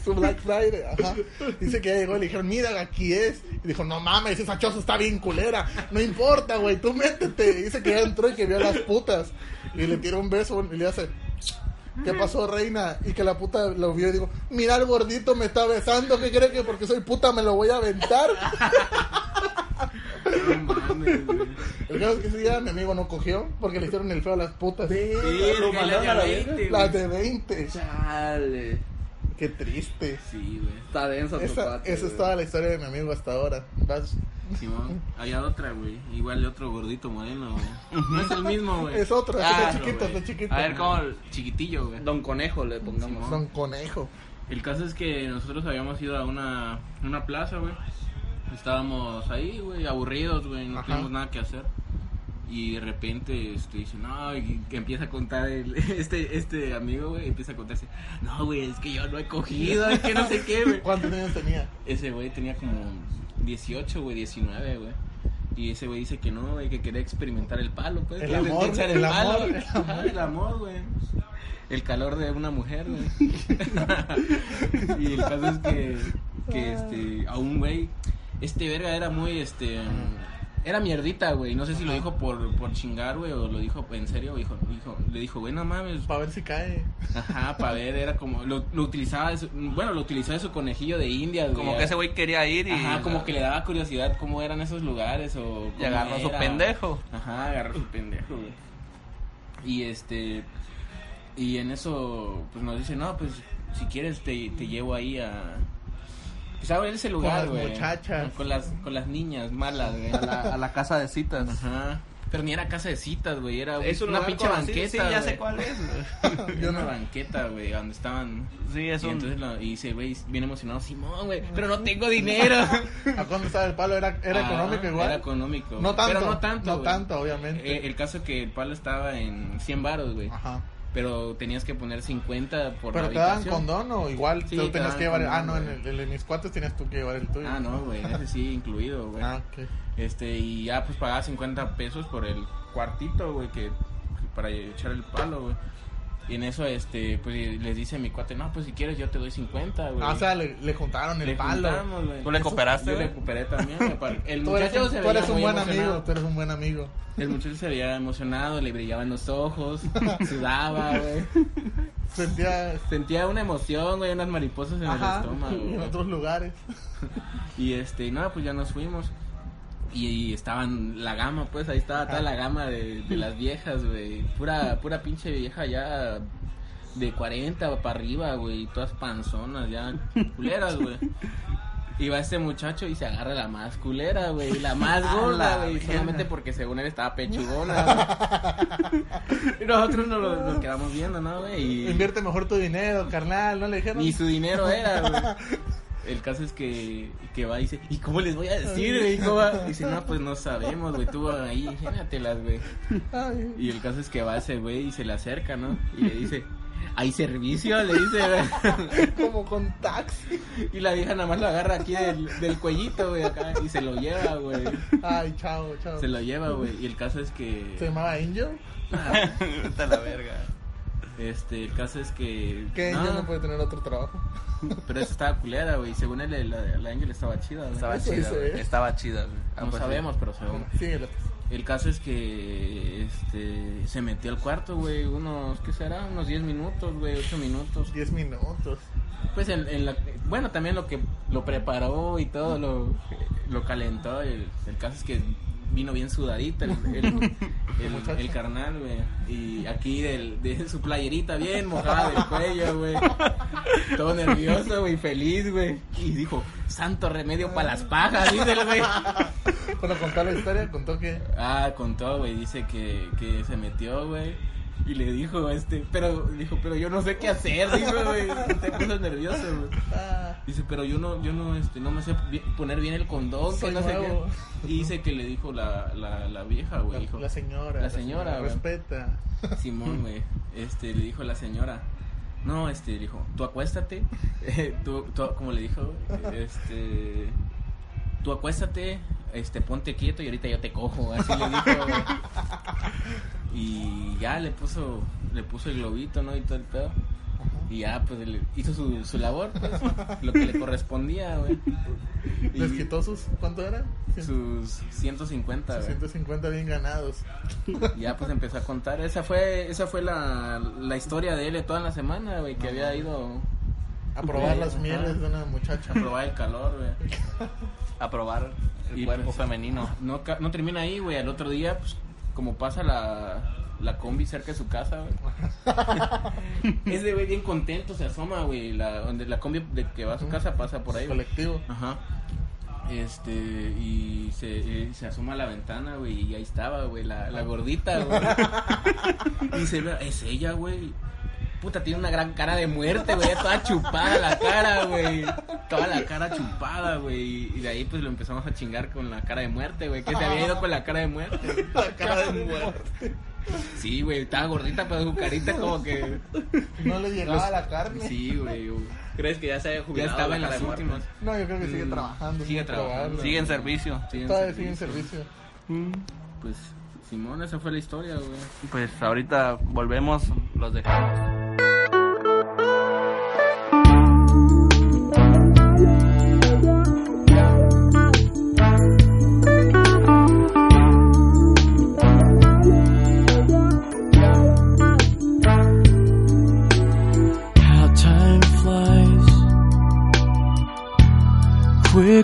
Speaker 2: Su Black Friday, ajá. Dice que ya llegó y le dijeron, mira, aquí es. Y dijo, no mames, esa choza está bien culera. No importa, güey, tú métete. Dice que ya entró y que vio a las putas. Y le tira un beso y le hace, ¿qué pasó, reina? Y que la puta lo vio y dijo, mira, el gordito me está besando. ¿Qué cree que porque soy puta me lo voy a aventar?
Speaker 1: No mames, güey.
Speaker 2: El caso es que ese día mi amigo no cogió porque le hicieron el feo a las putas.
Speaker 1: Verga, la de a 20, güey.
Speaker 2: Las de 20.
Speaker 4: Chale.
Speaker 2: Qué triste.
Speaker 1: Sí, güey.
Speaker 4: Está denso tu
Speaker 2: Esa,
Speaker 4: cuate,
Speaker 2: esa es
Speaker 4: güey.
Speaker 2: toda la historia de mi amigo hasta ahora. Vas-
Speaker 1: Simón, había otra, güey. Igual de otro gordito moreno, güey. No es el mismo, güey.
Speaker 2: Es otro, es
Speaker 3: Ah,
Speaker 2: otro chiquito,
Speaker 1: güey.
Speaker 2: está chiquito.
Speaker 3: A ver, ¿cómo?
Speaker 1: Chiquitillo, güey.
Speaker 4: Don Conejo le pongamos.
Speaker 1: Simón.
Speaker 2: Son conejo.
Speaker 1: El caso es que nosotros habíamos ido a una, una plaza, güey. Estábamos ahí, güey, aburridos, güey, no
Speaker 2: Ajá.
Speaker 1: teníamos nada que hacer. Y de repente este, dice, no, y que empieza a contar el, este, este amigo, güey, empieza a contarse, no, güey, es que yo no he cogido, es que no sé qué, güey.
Speaker 2: ¿Cuántos años tenía?
Speaker 1: Ese güey tenía como 18, güey, 19, güey. Y ese güey dice que no, güey, que quería experimentar el palo, pues.
Speaker 2: El amor,
Speaker 1: echar
Speaker 2: el
Speaker 1: palo.
Speaker 2: amor, el
Speaker 1: Ajá, el amor, güey. El calor de una mujer, güey. y el caso es que, que este, a un güey, este verga era muy, este, era mierdita, güey. No sé si lo dijo por, por chingar, güey, o lo dijo en serio, dijo, dijo, le dijo, güey, no mames,
Speaker 2: Para ver si cae.
Speaker 1: Ajá, para ver, era como, lo, lo utilizaba, de su- bueno, lo utilizaba de su conejillo de India, güey.
Speaker 3: Como que ese güey quería ir y.
Speaker 1: Ajá, como que le daba curiosidad cómo eran esos lugares o
Speaker 3: Y agarró su pendejo.
Speaker 1: Ajá, agarró su pendejo, güey. Y este, y en eso, pues nos dice, no, pues, si quieres te, te llevo ahí a... Pues a ver ese lugar,
Speaker 2: las
Speaker 1: güey.
Speaker 2: muchachas.
Speaker 1: Con las, con las niñas malas, güey.
Speaker 3: A la, a la casa de citas.
Speaker 1: Ajá. Pero ni era casa de citas, güey. Era
Speaker 3: Es un
Speaker 1: una pinche banqueta.
Speaker 3: Sí, ya
Speaker 1: güey.
Speaker 3: sé cuál es. güey.
Speaker 2: Yo
Speaker 1: una
Speaker 2: no.
Speaker 1: banqueta, güey, donde estaban.
Speaker 3: Sí, es
Speaker 1: y
Speaker 3: un...
Speaker 1: entonces lo- y dice, güey, bien emocionado, Simón, güey, pero no tengo dinero.
Speaker 2: ¿A cuándo estaba el palo? ¿Era, era
Speaker 1: Ah,
Speaker 2: económico igual?
Speaker 1: Era económico.
Speaker 2: No tanto.
Speaker 1: Pero no tanto.
Speaker 2: No tanto, obviamente.
Speaker 1: Eh, el caso que el palo estaba en 100 baros, güey.
Speaker 2: Ajá.
Speaker 1: Pero tenías que poner 50 por
Speaker 2: ¿Pero
Speaker 1: la
Speaker 2: te daban condón o igual
Speaker 1: Sí,
Speaker 2: tú
Speaker 1: te
Speaker 2: tenías
Speaker 1: daban
Speaker 2: que llevar?
Speaker 1: condón,
Speaker 2: ah, no, en, el de mis cuates tenías tú que llevar el tuyo.
Speaker 1: Ah, no, güey, ese sí incluido, güey.
Speaker 2: Ah, ok.
Speaker 1: Este, y ya pues pagaba 50 pesos por el cuartito, güey, que para echar el palo, güey. Y en eso, este, pues les dice a mi cuate, no, pues si quieres yo te doy 50, güey.
Speaker 2: Ah, o sea, le, le juntaron el
Speaker 1: Le
Speaker 2: palo.
Speaker 3: ¿Tú le cooperaste,
Speaker 1: Yo le cooperé también, güey, El
Speaker 2: Tú eres,
Speaker 1: muchacho se
Speaker 2: tú
Speaker 1: veía
Speaker 2: eres un
Speaker 1: muy
Speaker 2: buen
Speaker 1: emocionado.
Speaker 2: amigo, tú eres un buen amigo.
Speaker 1: El muchacho se veía emocionado, le brillaban los ojos, sudaba, güey.
Speaker 2: Sentía...
Speaker 1: Sentía una emoción, güey, unas mariposas en
Speaker 2: Ajá,
Speaker 1: el estómago.
Speaker 2: y en
Speaker 1: güey.
Speaker 2: otros lugares.
Speaker 1: Y este, no, pues ya nos fuimos. Y, y estaban la gama, pues ahí estaba toda la gama de, de las viejas, güey. Pura, pura pinche vieja ya de 40 para arriba, güey. Todas panzonas ya, culeras, güey. Y va este muchacho y se agarra la más culera, güey. La más gorda, güey. Solamente porque según él estaba pechugona, güey. Y nosotros nos, lo- nos quedamos viendo, ¿no, güey? Y-
Speaker 2: Invierte mejor tu dinero, carnal, ¿no le dijeron?
Speaker 1: ni su dinero era, güey. El caso es que, que va y dice, ¿y cómo les voy a decir, güey? ¿Cómo va? Dice, no, pues no sabemos, güey, tú ahí, ingénatelas, güey. Y el caso es que va ese güey y se le acerca, ¿no? Y le dice, ¿hay servicio? Le dice, güey.
Speaker 2: como con taxi.
Speaker 1: Y la vieja nada más lo agarra aquí del, del cuellito, güey, acá, y se lo lleva, güey.
Speaker 2: Ay, chao, chao.
Speaker 1: Se lo lleva, güey. Y el caso es que...
Speaker 2: ¿Se llamaba Angel?
Speaker 3: Vete a la verga.
Speaker 1: Este, el caso es que...
Speaker 2: Que
Speaker 1: no,
Speaker 2: Angel no puede tener otro trabajo.
Speaker 1: Pero esa estaba culera, güey. Según él, la, la Angel estaba chida, güey.
Speaker 3: Estaba chida, güey.
Speaker 2: ¿eh?
Speaker 3: Estaba chida, güey. Ah,
Speaker 1: No
Speaker 3: pues sí.
Speaker 1: sabemos, pero según...
Speaker 2: Síguelo.
Speaker 1: El caso es que este se metió al cuarto, güey, unos, ¿qué será? Unos 10 minutos, güey, 8 minutos.
Speaker 2: 10 minutos.
Speaker 1: Pues en, en la, bueno, también lo que lo preparó y todo, lo, lo calentó. El, el caso es que vino bien sudadita el, el, el,
Speaker 2: muchacho.
Speaker 1: el carnal, güey. Y aquí del, de su playerita bien mojada del cuello, güey. Todo nervioso, güey, feliz, güey. Y dijo, santo remedio para las pajas, dice el güey.
Speaker 2: Cuando contó la historia, contó que.
Speaker 1: Ah, contó, güey, dice que, que se metió, güey. Y le dijo, este, pero, dijo, pero yo no sé qué hacer, dijo, güey. Te puso nervioso, güey.
Speaker 2: Ah,
Speaker 1: Dice, pero yo no, yo no, este, no me sé poner bien el condón, que
Speaker 2: Soy
Speaker 1: no sé
Speaker 2: nuevo.
Speaker 1: qué. Y dice que le dijo la, la, la vieja, güey,
Speaker 2: la,
Speaker 1: dijo,
Speaker 2: la señora.
Speaker 1: La señora, güey.
Speaker 2: Respeta.
Speaker 1: Simón, güey, este, le dijo la señora, no, este, dijo, tú acuéstate, eh, tú, tú, como le dijo, este, tú acuéstate, este, ponte quieto y ahorita yo te cojo, así le dijo, güey. Y ya le puso, le puso el globito, ¿no? Y todo el pedo. Y ya, pues, hizo su, su labor, pues, lo que le correspondía, güey.
Speaker 2: Les quitó sus. ¿Cuánto era?
Speaker 1: sus 150, güey.
Speaker 2: 150 bien ganados.
Speaker 1: Y ya pues empezó a contar. Esa fue esa fue la, la historia de él toda la semana, güey, que había ido
Speaker 2: A probar las
Speaker 1: Ajá.
Speaker 2: mieles de una muchacha.
Speaker 1: a probar el calor, güey.
Speaker 3: A probar el
Speaker 1: Y
Speaker 3: cuerpo
Speaker 1: pues,
Speaker 3: femenino.
Speaker 1: No, no termina ahí, güey. Al otro día, pues, como pasa la, la combi cerca de su casa, güey. Ese güey bien contento se asoma, güey. La, donde la combi de que va a su casa pasa por ahí, güey.
Speaker 2: Colectivo.
Speaker 1: Ajá. Este, y se, eh, se asoma a la ventana, güey, y ahí estaba, güey, la, la gordita, güey. y se ve, es ella, güey. Puta, tiene una gran cara de muerte, güey, toda chupada la cara, güey. Toda la cara chupada, güey. Y de ahí, pues, lo empezamos a chingar con la cara de muerte, güey. Que se había ido con la cara de muerte.
Speaker 2: La cara de muerte.
Speaker 1: Sí, güey, estaba gordita, pero su carita como que...
Speaker 2: No le llegaba
Speaker 1: Los-
Speaker 2: la carne.
Speaker 1: Sí, güey.
Speaker 4: ¿Crees que ya se haya
Speaker 1: Ya
Speaker 4: jubilado?
Speaker 1: estaba en
Speaker 4: la
Speaker 1: las
Speaker 4: muerte?
Speaker 1: últimas.
Speaker 2: No, yo creo que sigue
Speaker 1: Mm,
Speaker 2: trabajando.
Speaker 1: sigue trabajando.
Speaker 3: Sigue en servicio.
Speaker 1: En
Speaker 2: Todavía
Speaker 1: servicio.
Speaker 2: sigue en servicio.
Speaker 1: Pues, Simón, esa fue la historia, güey.
Speaker 3: Pues ahorita volvemos, los dejamos.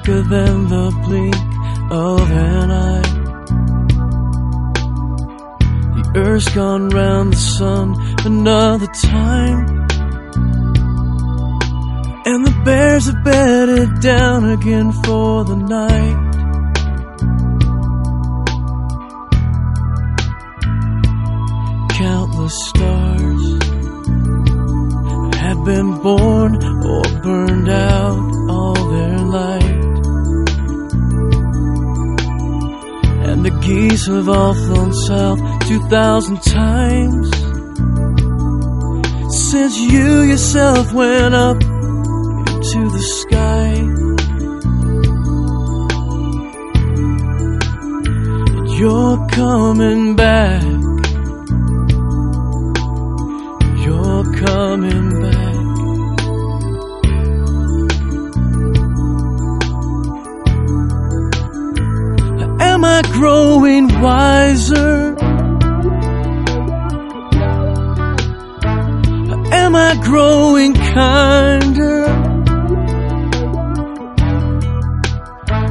Speaker 6: Quicker than the blink of an eye. The earth's gone round the sun another time. And the bears have bedded down again for the night. Countless stars have been born or burned out all their light. And geese have all flown south 2,000 times since you yourself went up into the sky. You're coming back. You're coming I growing wiser? Am I growing kinder?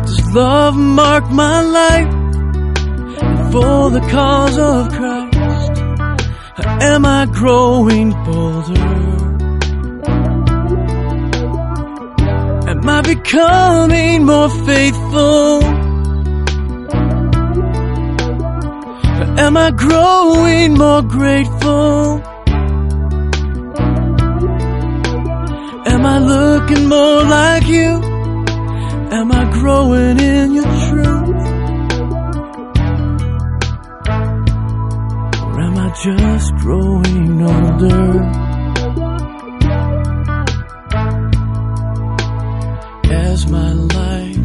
Speaker 6: Does love mark my life for the cause of Christ? Am I growing bolder? Am I becoming more faithful? Am I growing more grateful? Am I looking more like you? Am I growing in your truth? Or am I just growing older? As my life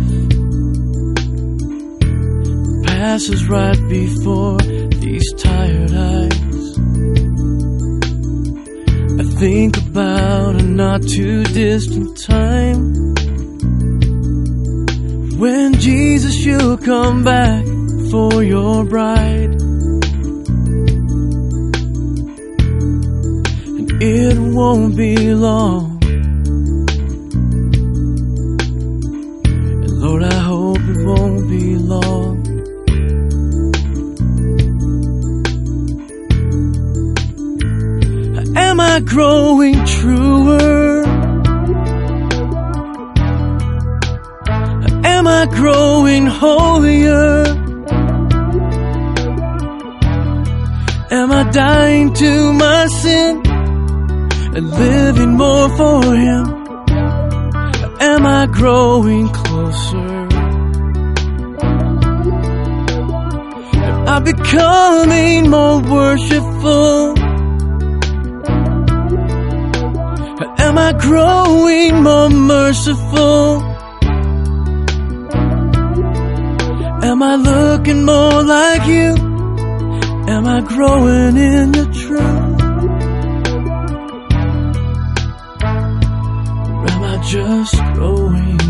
Speaker 6: passes right before these tired eyes. I think about a not too distant time when Jesus you'll come back for your bride. And it won't be long. Growing truer? Am I growing holier? Am I dying to my sin and living more for Him? Am I growing closer? Am I becoming more worshipful? Growing more merciful? Am I looking more like you? Am I growing in the truth? Or am I just growing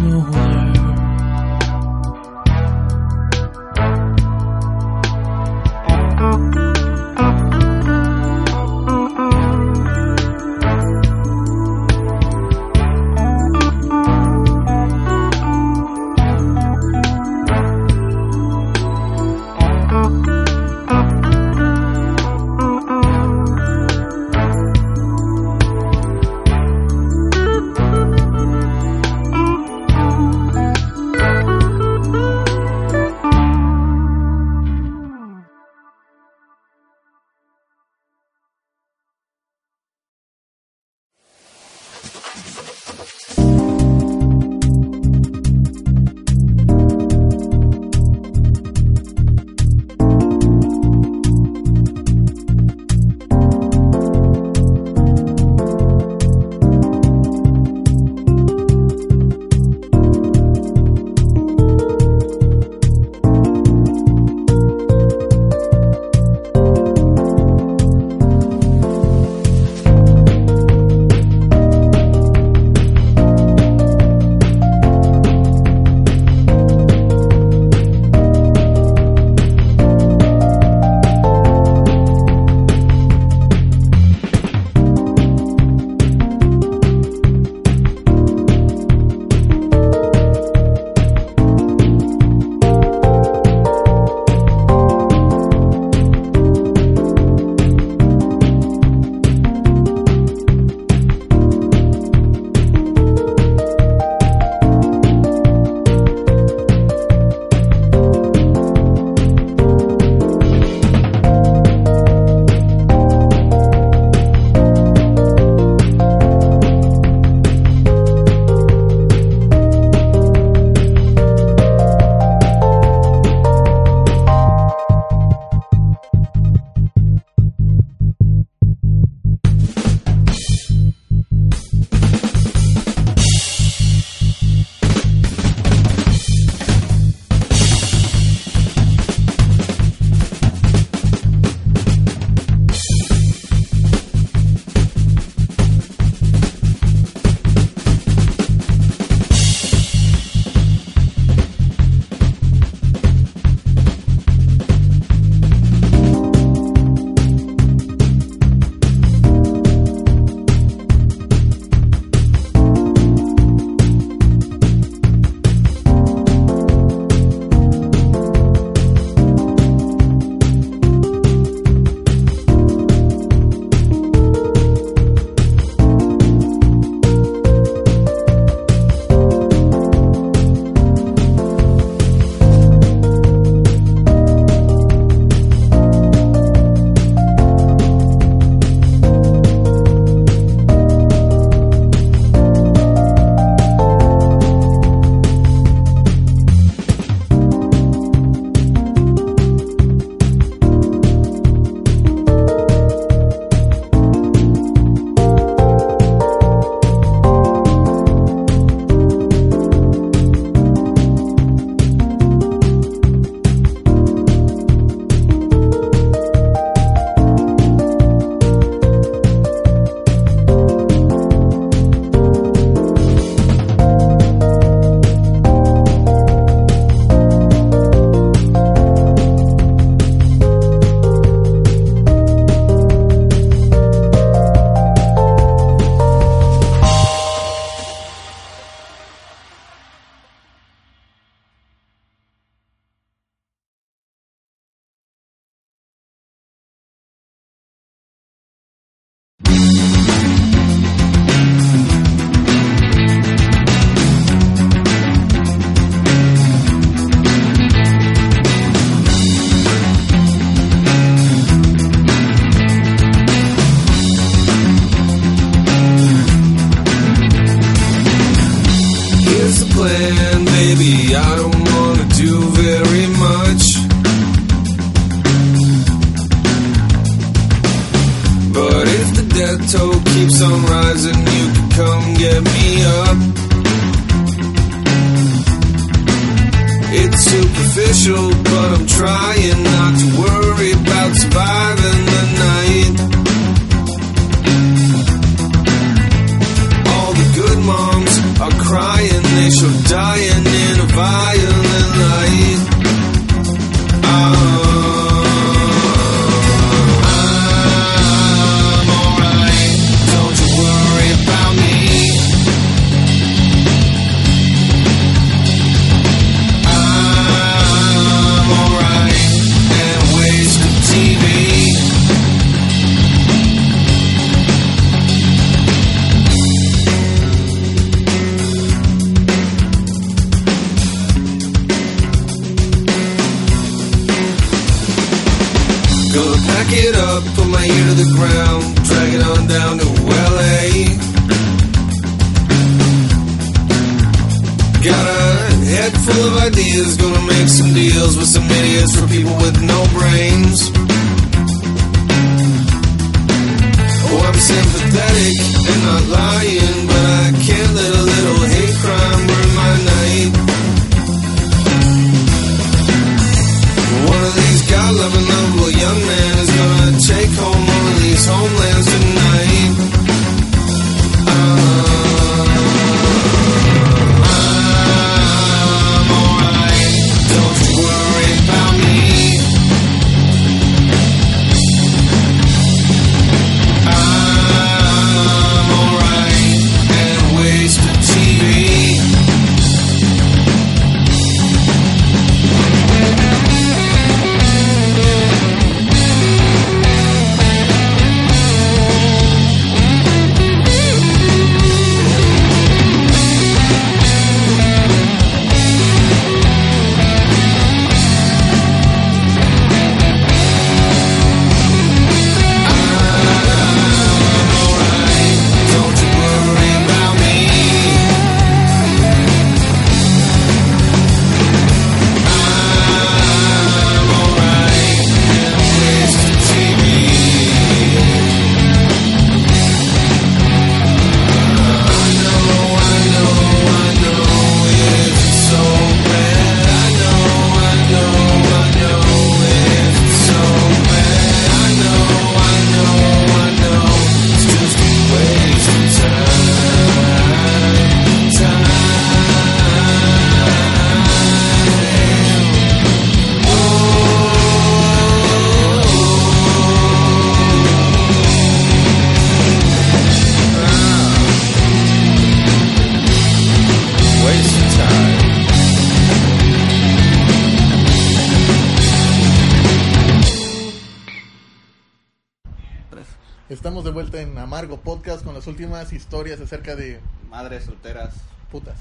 Speaker 2: historias acerca de
Speaker 3: Madres solteras.
Speaker 2: putas.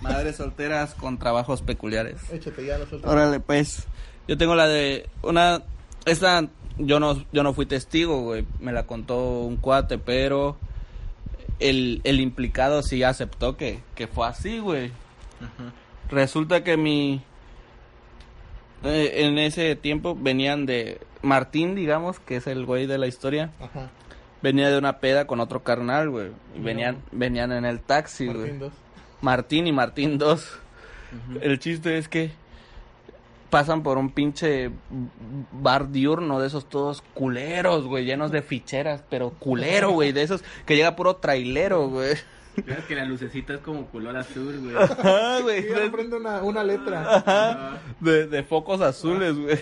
Speaker 3: Madres solteras con trabajos peculiares.
Speaker 2: Échate ya últimas.
Speaker 3: Órale, pues. Yo tengo la de una esta yo no yo no fui testigo, güey. Me la contó un cuate, pero el, el implicado sí aceptó que, que fue así, güey. Resulta que mi eh, en ese tiempo venían de Martín, digamos, que es el güey de la historia.
Speaker 2: Ajá.
Speaker 3: Venía de una peda con otro carnal, güey. Y. Venían venían en el taxi, güey.
Speaker 2: Martín dos.
Speaker 3: Martín y Martín 2. El chiste es que pasan por un pinche bar diurno de esos todos culeros, güey, llenos de ficheras, pero culero, güey, de esos que llega puro trailero, güey.
Speaker 1: Fíjate que la lucecita es como color azul, güey.
Speaker 3: Ajá, güey.
Speaker 2: Y ahora prende una, una letra.
Speaker 3: Ajá, De, de focos azules, güey.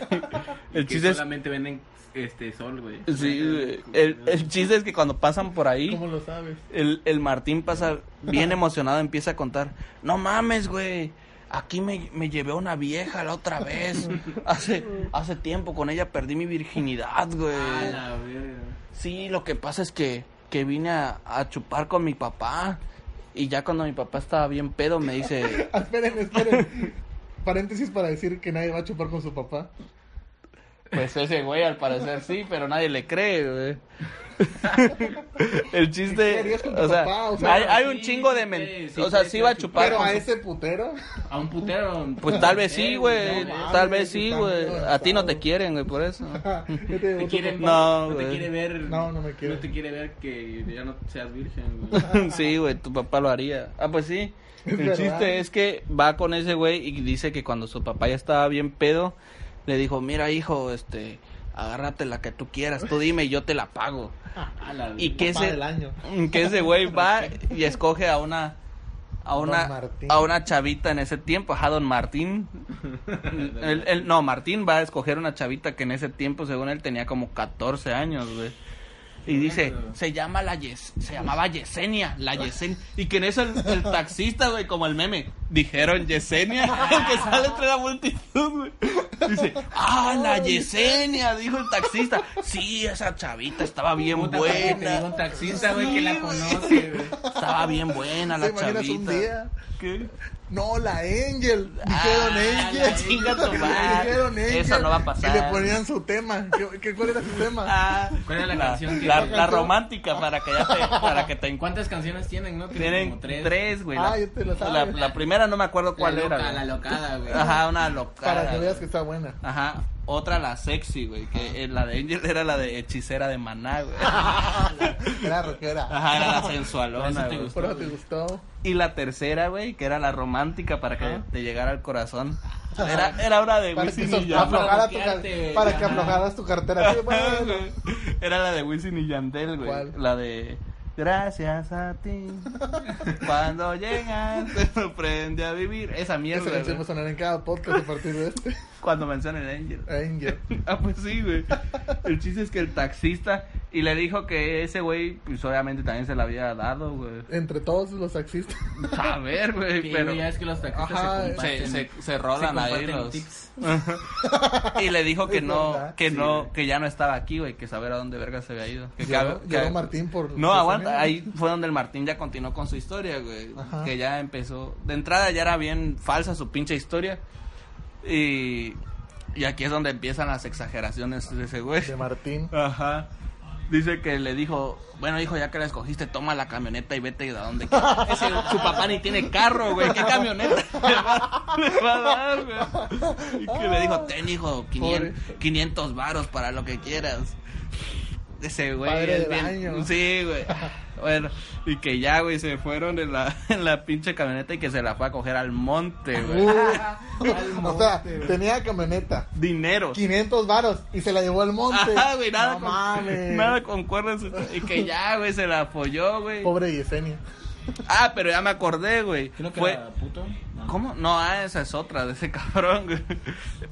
Speaker 3: El
Speaker 1: que
Speaker 3: chiste es...
Speaker 1: solamente venden este sol, güey.
Speaker 3: Sí, güey. El, el chiste es que cuando pasan por ahí...
Speaker 2: ¿Cómo lo sabes?
Speaker 3: El, el Martín pasa bien emocionado, empieza a contar. No mames, güey. Aquí me, me llevé a una vieja la otra vez. Hace, hace tiempo con ella perdí mi virginidad, güey.
Speaker 1: A la verga.
Speaker 3: Sí, lo que pasa es que, que vine a, a chupar con mi papá. Y ya cuando mi papá estaba bien pedo me dice...
Speaker 2: Ah, esperen, esperen. Paréntesis para decir que nadie va a chupar con su papá.
Speaker 3: Pues ese güey al parecer sí, pero nadie le cree, güey. El chiste, o sea,
Speaker 2: papá? O sea,
Speaker 3: hay, hay un
Speaker 1: sí,
Speaker 3: chingo de
Speaker 1: sí,
Speaker 3: men-
Speaker 1: sí,
Speaker 3: o sea,
Speaker 1: sí,
Speaker 3: sí iba a chupar
Speaker 2: Pero a ese putero.
Speaker 1: A un putero.
Speaker 3: Pues tal vez sí, güey,
Speaker 1: No,
Speaker 3: tal vez sí, güey. A ti no te quieren, güey, por eso.
Speaker 2: Te
Speaker 1: te quiere,
Speaker 3: No,
Speaker 1: no, te quiere ver.
Speaker 2: No, no me quiere.
Speaker 1: No te quiere ver que ya no seas virgen, güey.
Speaker 3: Sí, güey, tu papá lo haría. Ah, pues sí.
Speaker 2: Es
Speaker 3: El
Speaker 2: verdad.
Speaker 3: chiste es que va con ese güey y dice que cuando su papá ya estaba bien pedo, le dijo, mira hijo, este, agárrate la que tú quieras, tú dime y yo te la pago.
Speaker 1: La-
Speaker 3: Y que ese,
Speaker 2: del año.
Speaker 3: que ese güey va y escoge a una a una a una chavita en ese tiempo, ajá, don Martín. Él- no, Martín va a escoger una chavita que en ese tiempo, según él, tenía como 14 años, güey. Y dice, se llama la Yes, se llamaba Yesenia, la Yesenia. Y que en eso el, el taxista, güey, como el meme, dijeron Yesenia, que sale entre la multitud, güey. Dice, ah, la Yesenia, dijo el taxista. Sí, esa chavita estaba bien buena.
Speaker 1: un taxista, güey, que la conoce, güey.
Speaker 3: Estaba bien buena
Speaker 2: ¿Te
Speaker 3: la chavita.
Speaker 2: un día?
Speaker 3: ¿Qué?
Speaker 2: No, la Angel. Dijeron
Speaker 3: Ah,
Speaker 2: Angel.
Speaker 3: la chinga tu madre.
Speaker 2: Dijeron Angel.
Speaker 3: Eso no va a pasar.
Speaker 2: Y le ponían su tema. ¿Qué, qué- cuál era su tema?
Speaker 3: Ah,
Speaker 1: ¿Cuál era la canción que-
Speaker 3: La,
Speaker 1: ¿La
Speaker 3: romántica para que ya te, para que te encuentres.
Speaker 1: ¿Cuántas canciones tienen, no?
Speaker 3: Tienen
Speaker 1: como tres.
Speaker 3: tres, güey.
Speaker 2: Ah,
Speaker 3: La-
Speaker 2: ya te lo sabes.
Speaker 3: la primera no me acuerdo cuál
Speaker 1: la
Speaker 3: era.
Speaker 1: loca. La locada, güey.
Speaker 3: Ajá, una locada.
Speaker 2: Para que veas que está buena.
Speaker 3: Ajá. Otra la sexy, güey. Que eh, la de Angel era la de hechicera de maná, güey.
Speaker 2: Era rockera.
Speaker 3: Ajá, era la sensualona, güey.
Speaker 1: gustó.
Speaker 2: Por eso te gustó.
Speaker 3: Y la tercera, güey, que era la romántica para que te llegara al corazón. Era, era una de
Speaker 2: Para
Speaker 3: Wisin y Yandel.
Speaker 2: para que aflojaras tu cartera. Sí, bueno.
Speaker 3: Era la de Wisin y Yandel, güey.
Speaker 2: ¿Cuál?
Speaker 3: La de Gracias a ti. Cuando llegas, te sorprende a vivir. Esa
Speaker 2: Esa
Speaker 3: mierda,
Speaker 2: canción va a sonar en cada podcast a partir de este.
Speaker 3: Cuando mencionan Angel.
Speaker 2: Angel.
Speaker 3: Ah, pues sí, güey. El chiste es que el taxista. Y le dijo que ese güey, pues obviamente también se la había dado, güey.
Speaker 2: Entre todos los taxistas.
Speaker 3: A ver, güey,
Speaker 1: Sí,
Speaker 3: pero.
Speaker 1: ya es que los taxistas
Speaker 2: Ajá,
Speaker 1: se
Speaker 3: Se,
Speaker 1: comparten.
Speaker 3: se, se rolan
Speaker 1: se
Speaker 3: ahí los.
Speaker 1: tips.
Speaker 3: y le dijo que
Speaker 2: Es
Speaker 3: no,
Speaker 2: verdad,
Speaker 3: que
Speaker 2: sí,
Speaker 3: no,
Speaker 2: güey.
Speaker 3: que ya no estaba aquí, güey, que saber a dónde verga se había ido. Que
Speaker 2: Llegó,
Speaker 3: que-
Speaker 2: llegó
Speaker 3: que-
Speaker 2: Martín por.
Speaker 3: No, aguanta. Ahí fue donde el Martín ya continuó con su historia, güey.
Speaker 2: Ajá.
Speaker 3: Que ya empezó. De entrada ya era bien falsa su pinche historia. Y, y aquí es donde empiezan las exageraciones de ese güey.
Speaker 2: De Martín.
Speaker 3: Ajá. Dice que le dijo, bueno, hijo, ya que la escogiste, toma la camioneta y vete a donde quieras. Ese, su papá ni tiene carro, güey. ¿Qué camioneta le va, le va a dar, güey? Y que le dijo, ten, hijo, 500, 500 varos para lo que quieras. Ese güey
Speaker 2: Padre del
Speaker 3: bien...
Speaker 2: año.
Speaker 3: Sí, güey. Bueno, y que ya, güey, se fueron en la, en la pinche camioneta y que se la fue a coger al monte, güey.
Speaker 2: Uh, o sea, tenía camioneta.
Speaker 3: Dinero.
Speaker 2: 500 varos y se la llevó al monte.
Speaker 3: Ajá, güey, nada,
Speaker 2: no
Speaker 3: con,
Speaker 2: mames.
Speaker 3: nada concuerda Y que ya, güey, se la apoyó, güey.
Speaker 2: Pobre Yesenia.
Speaker 3: Ah, pero ya me acordé, güey.
Speaker 1: Creo que
Speaker 3: Fue...
Speaker 1: era puto. No.
Speaker 3: ¿Cómo? No, ah, esa es otra de ese cabrón, güey.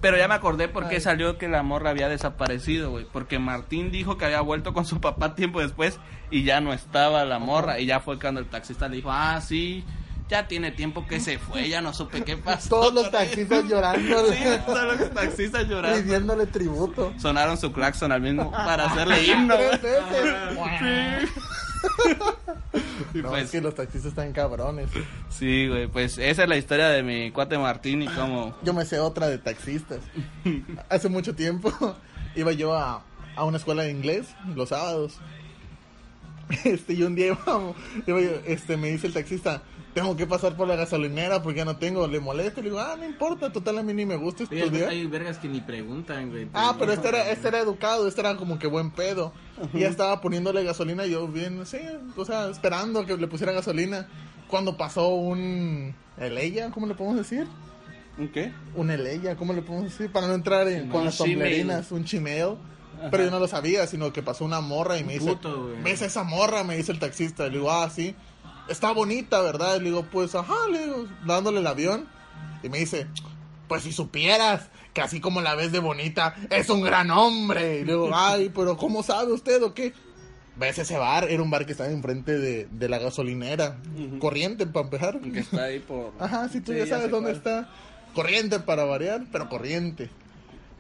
Speaker 3: Pero ya me acordé por qué
Speaker 2: Ay.
Speaker 3: salió que la morra había desaparecido, güey. Porque Martín dijo que había vuelto con su papá tiempo después y ya no estaba la morra. Y ya fue cuando el taxista le dijo, ah, sí, ya tiene tiempo que se fue, ya no supe qué pasó.
Speaker 2: Todos los
Speaker 3: con ella".
Speaker 2: taxistas llorando.
Speaker 3: Sí, todos los taxistas llorando.
Speaker 2: Rindiéndole tributo.
Speaker 3: Sonaron su claxon al mismo para hacerle himno. güey. Y
Speaker 2: No,
Speaker 3: pues,
Speaker 2: es que los taxistas están cabrones.
Speaker 3: Sí, güey, pues esa es la historia de mi cuate Martín y cómo...
Speaker 2: Yo me sé otra de taxistas. Hace mucho tiempo iba yo a, a una escuela de inglés los sábados. Este, y un día este, me dice el taxista, tengo que pasar por la gasolinera porque ya no tengo, le molesta. Le digo, ah, no importa, total a mí ni me gusta
Speaker 1: Oye,
Speaker 2: estudiar.
Speaker 1: hay vergas que ni preguntan, güey.
Speaker 2: Ah, pero este era, este era educado, este era como que buen pedo. Y ya estaba poniéndole gasolina, yo bien, sí, o sea, esperando que le pusiera gasolina. Cuando pasó un Eleya, ¿cómo le podemos decir?
Speaker 3: ¿Un qué?
Speaker 2: Un Eleya, ¿cómo le podemos decir? Para no entrar en, con las
Speaker 3: Gmail.
Speaker 2: sombrerinas, un chimeo. Pero yo no lo sabía, sino que pasó una morra y me dice,
Speaker 1: puto, güey.
Speaker 2: ¿ves esa morra? Me dice el taxista. Le digo, ah, sí. Está bonita, ¿verdad? Le digo, pues, ajá, le digo, dándole el avión. Y me dice, pues si supieras que así como la ves de bonita, es un gran hombre. Y le digo, ay, pero ¿cómo sabe usted o qué? ¿Ves ese bar? Era un bar que estaba enfrente de, de la gasolinera. Corriente, para empezar.
Speaker 3: Que está ahí por...
Speaker 2: Ajá, sí, tú
Speaker 3: Sí,
Speaker 2: ya sabes dónde
Speaker 3: cuál.
Speaker 2: está. Corriente para variar, pero corriente.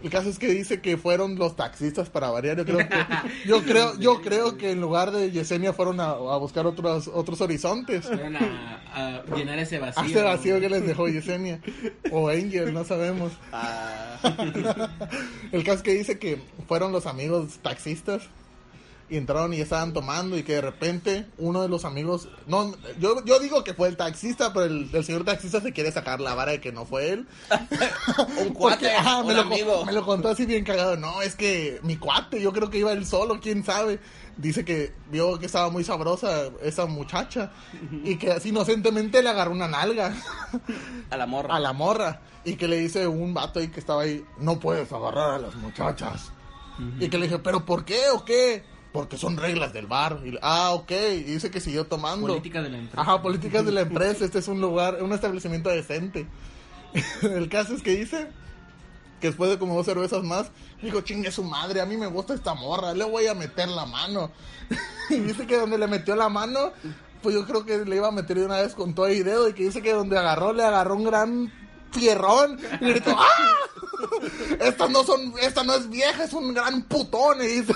Speaker 2: El caso es que dice que fueron los taxistas para variar. Yo creo que, yo creo, yo creo que en lugar de Yesenia fueron a, a buscar otros, otros horizontes.
Speaker 1: Fueron a, a llenar ese vacío.
Speaker 2: Hace vacío que les dejó Yesenia. O Angel, no sabemos.
Speaker 3: Ah,
Speaker 2: El caso es que dice que fueron los amigos taxistas y entraron y estaban tomando y que de repente uno de los amigos, no, yo, yo digo que fue el taxista, pero el, el señor taxista se quiere sacar la vara de que no fue él.
Speaker 3: un cuate,
Speaker 2: Porque, ajá,
Speaker 3: un
Speaker 2: me, lo,
Speaker 3: amigo.
Speaker 2: me lo contó así bien cagado. No, es que mi cuate, yo creo que iba él solo, quién sabe. Dice que vio que estaba muy sabrosa esa muchacha y que así inocentemente le agarró una nalga
Speaker 3: A la morra.
Speaker 2: a la morra y que le dice un vato ahí que estaba ahí, no puedes agarrar a las muchachas. Y que le dije, ¿pero por qué o qué? Porque son reglas del bar. Y, ah, ok. Y dice que siguió tomando.
Speaker 1: Política de la empresa.
Speaker 2: Ajá, políticas de la empresa. Este es un lugar, un establecimiento decente. El caso es que dice que después de como dos cervezas más, dijo, chingue su madre, a mí me gusta esta morra, le voy a meter la mano. y dice que donde le metió la mano, pues yo creo que le iba a meter de una vez con todo el dedo y que dice que donde agarró, le agarró un gran fierrón y gritó, ¡ah! Esta no son, esta no es vieja, es un gran putón. Y dice,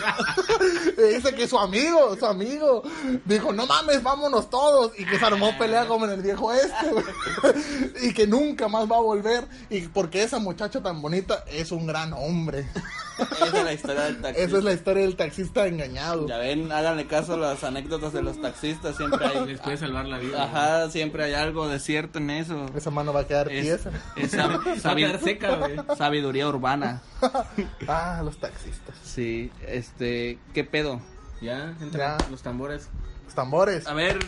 Speaker 2: y dice que su amigo, su amigo, dijo, no mames, vámonos todos. Y que se armó pelea como en el viejo este. Y que nunca más va a volver. Y porque esa muchacha tan bonita es un gran hombre.
Speaker 3: Esa es la historia del taxista.
Speaker 2: Esa es la historia del taxista engañado.
Speaker 3: Ya ven, háganle caso a las anécdotas de los taxistas, siempre hay...
Speaker 1: Les puede salvar la vida.
Speaker 3: Ajá, siempre hay algo de cierto en eso.
Speaker 2: Esa mano va a quedar
Speaker 3: Es,
Speaker 2: tiesa.
Speaker 3: es sab- sabi-
Speaker 1: seca, güey.
Speaker 3: sabiduría urbana.
Speaker 2: Ah, los taxistas.
Speaker 3: Sí, este, ¿qué pedo?
Speaker 1: Ya, entra
Speaker 2: Ya.
Speaker 1: los tambores.
Speaker 2: Los tambores.
Speaker 3: A ver,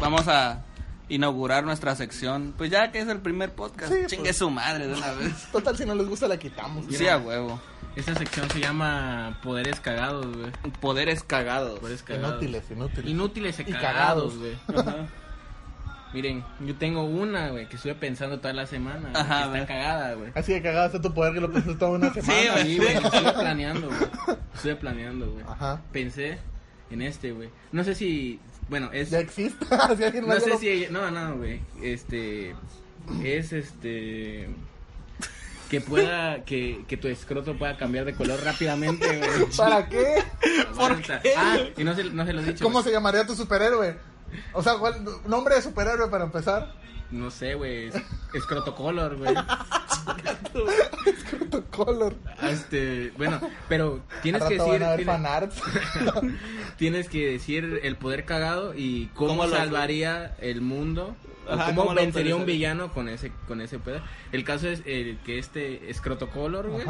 Speaker 3: vamos a inaugurar nuestra sección. Pues ya que es el primer podcast,
Speaker 2: Sí,
Speaker 3: chingue
Speaker 2: pues.
Speaker 3: su madre de una vez.
Speaker 2: Total, si no les gusta, la quitamos.
Speaker 3: Sí, a huevo.
Speaker 1: Esta sección se llama Poderes Cagados, güey.
Speaker 3: Poderes cagados.
Speaker 1: Poderes cagados.
Speaker 2: Inútiles, inútiles.
Speaker 1: Inútiles y cagados, güey. Miren, yo tengo una, güey, que estuve pensando toda la semana.
Speaker 3: Ajá, güey.
Speaker 1: está cagada, güey.
Speaker 2: Así de cagado está tu poder que lo pensaste toda una semana.
Speaker 3: güey.
Speaker 1: Sí, güey, estuve planeando, güey. Estuve planeando, güey.
Speaker 2: Ajá.
Speaker 1: Pensé en este, güey. No sé si, bueno, es...
Speaker 2: Ya existe.
Speaker 1: No sé
Speaker 2: lo-
Speaker 1: si... No, no, güey. Este... Es este... Que pueda... Que, que tu escroto pueda cambiar de color rápidamente, güey.
Speaker 2: ¿Para qué?
Speaker 1: Aguanta. Ah, y no se, no se lo he dicho.
Speaker 2: ¿Cómo
Speaker 1: güey.
Speaker 2: se llamaría tu superhéroe? O sea, ¿cuál nombre de superhéroe para empezar?
Speaker 1: No sé, güey. es- Escrotocolor, güey.
Speaker 2: Tu color.
Speaker 1: Este, bueno, pero tienes que decir,
Speaker 2: van a ver
Speaker 1: tienes, tienes que decir el poder cagado y cómo,
Speaker 3: ¿Cómo lo-
Speaker 1: salvaría el mundo. O
Speaker 3: Ajá,
Speaker 1: cómo
Speaker 3: ¿cómo
Speaker 1: vencería un villano con ese con ese poder. El caso es el que este escrotocolor, güey,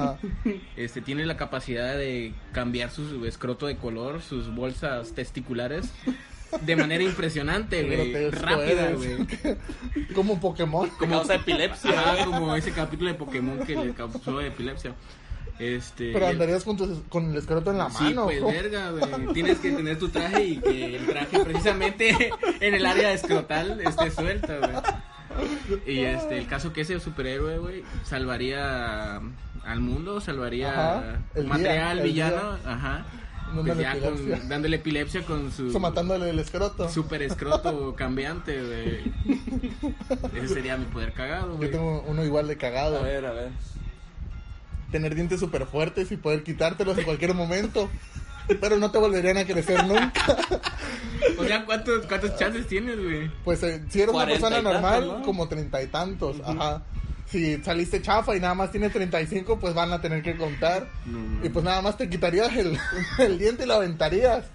Speaker 1: este tiene la capacidad de cambiar su escroto de color, sus bolsas testiculares de manera impresionante, güey, rápida, güey.
Speaker 2: Como Pokémon.
Speaker 3: Como causa epilepsia.
Speaker 1: Ajá, como ese capítulo de Pokémon que le causó epilepsia. Este,
Speaker 2: Pero
Speaker 1: el-
Speaker 2: andarías con, tu- con el escroto en la
Speaker 1: Sí,
Speaker 2: mano.
Speaker 1: pues verga, güey. Tienes que tener tu traje y que el traje precisamente en el área escrotal esté suelto, güey. Y este, el caso que ese superhéroe, güey, salvaría al mundo, salvaría
Speaker 2: Ajá, el día,
Speaker 1: material
Speaker 2: el
Speaker 1: villano,
Speaker 2: día.
Speaker 1: ajá.
Speaker 2: Dándole
Speaker 1: Pues ya con-
Speaker 2: epilepsia.
Speaker 1: dándole epilepsia con su
Speaker 2: matándole el escroto.
Speaker 1: super escroto cambiante, güey. Ese sería mi poder cagado,
Speaker 2: Yo
Speaker 1: güey.
Speaker 2: tengo uno igual de cagado.
Speaker 3: A ver, a ver.
Speaker 2: Tener dientes súper fuertes y poder quitártelos en cualquier momento. Pero no te volverían a crecer nunca.
Speaker 1: O sea, ¿cuántos, cuántos chances tienes, güey?
Speaker 2: Pues eh, si eres una persona
Speaker 3: tantos,
Speaker 2: normal,
Speaker 3: ¿no?
Speaker 2: como treinta y tantos. Ajá. Si saliste chafa y nada más tienes 35, pues van a tener que contar.
Speaker 1: No.
Speaker 2: Y pues nada más te quitarías el, el diente y lo aventarías.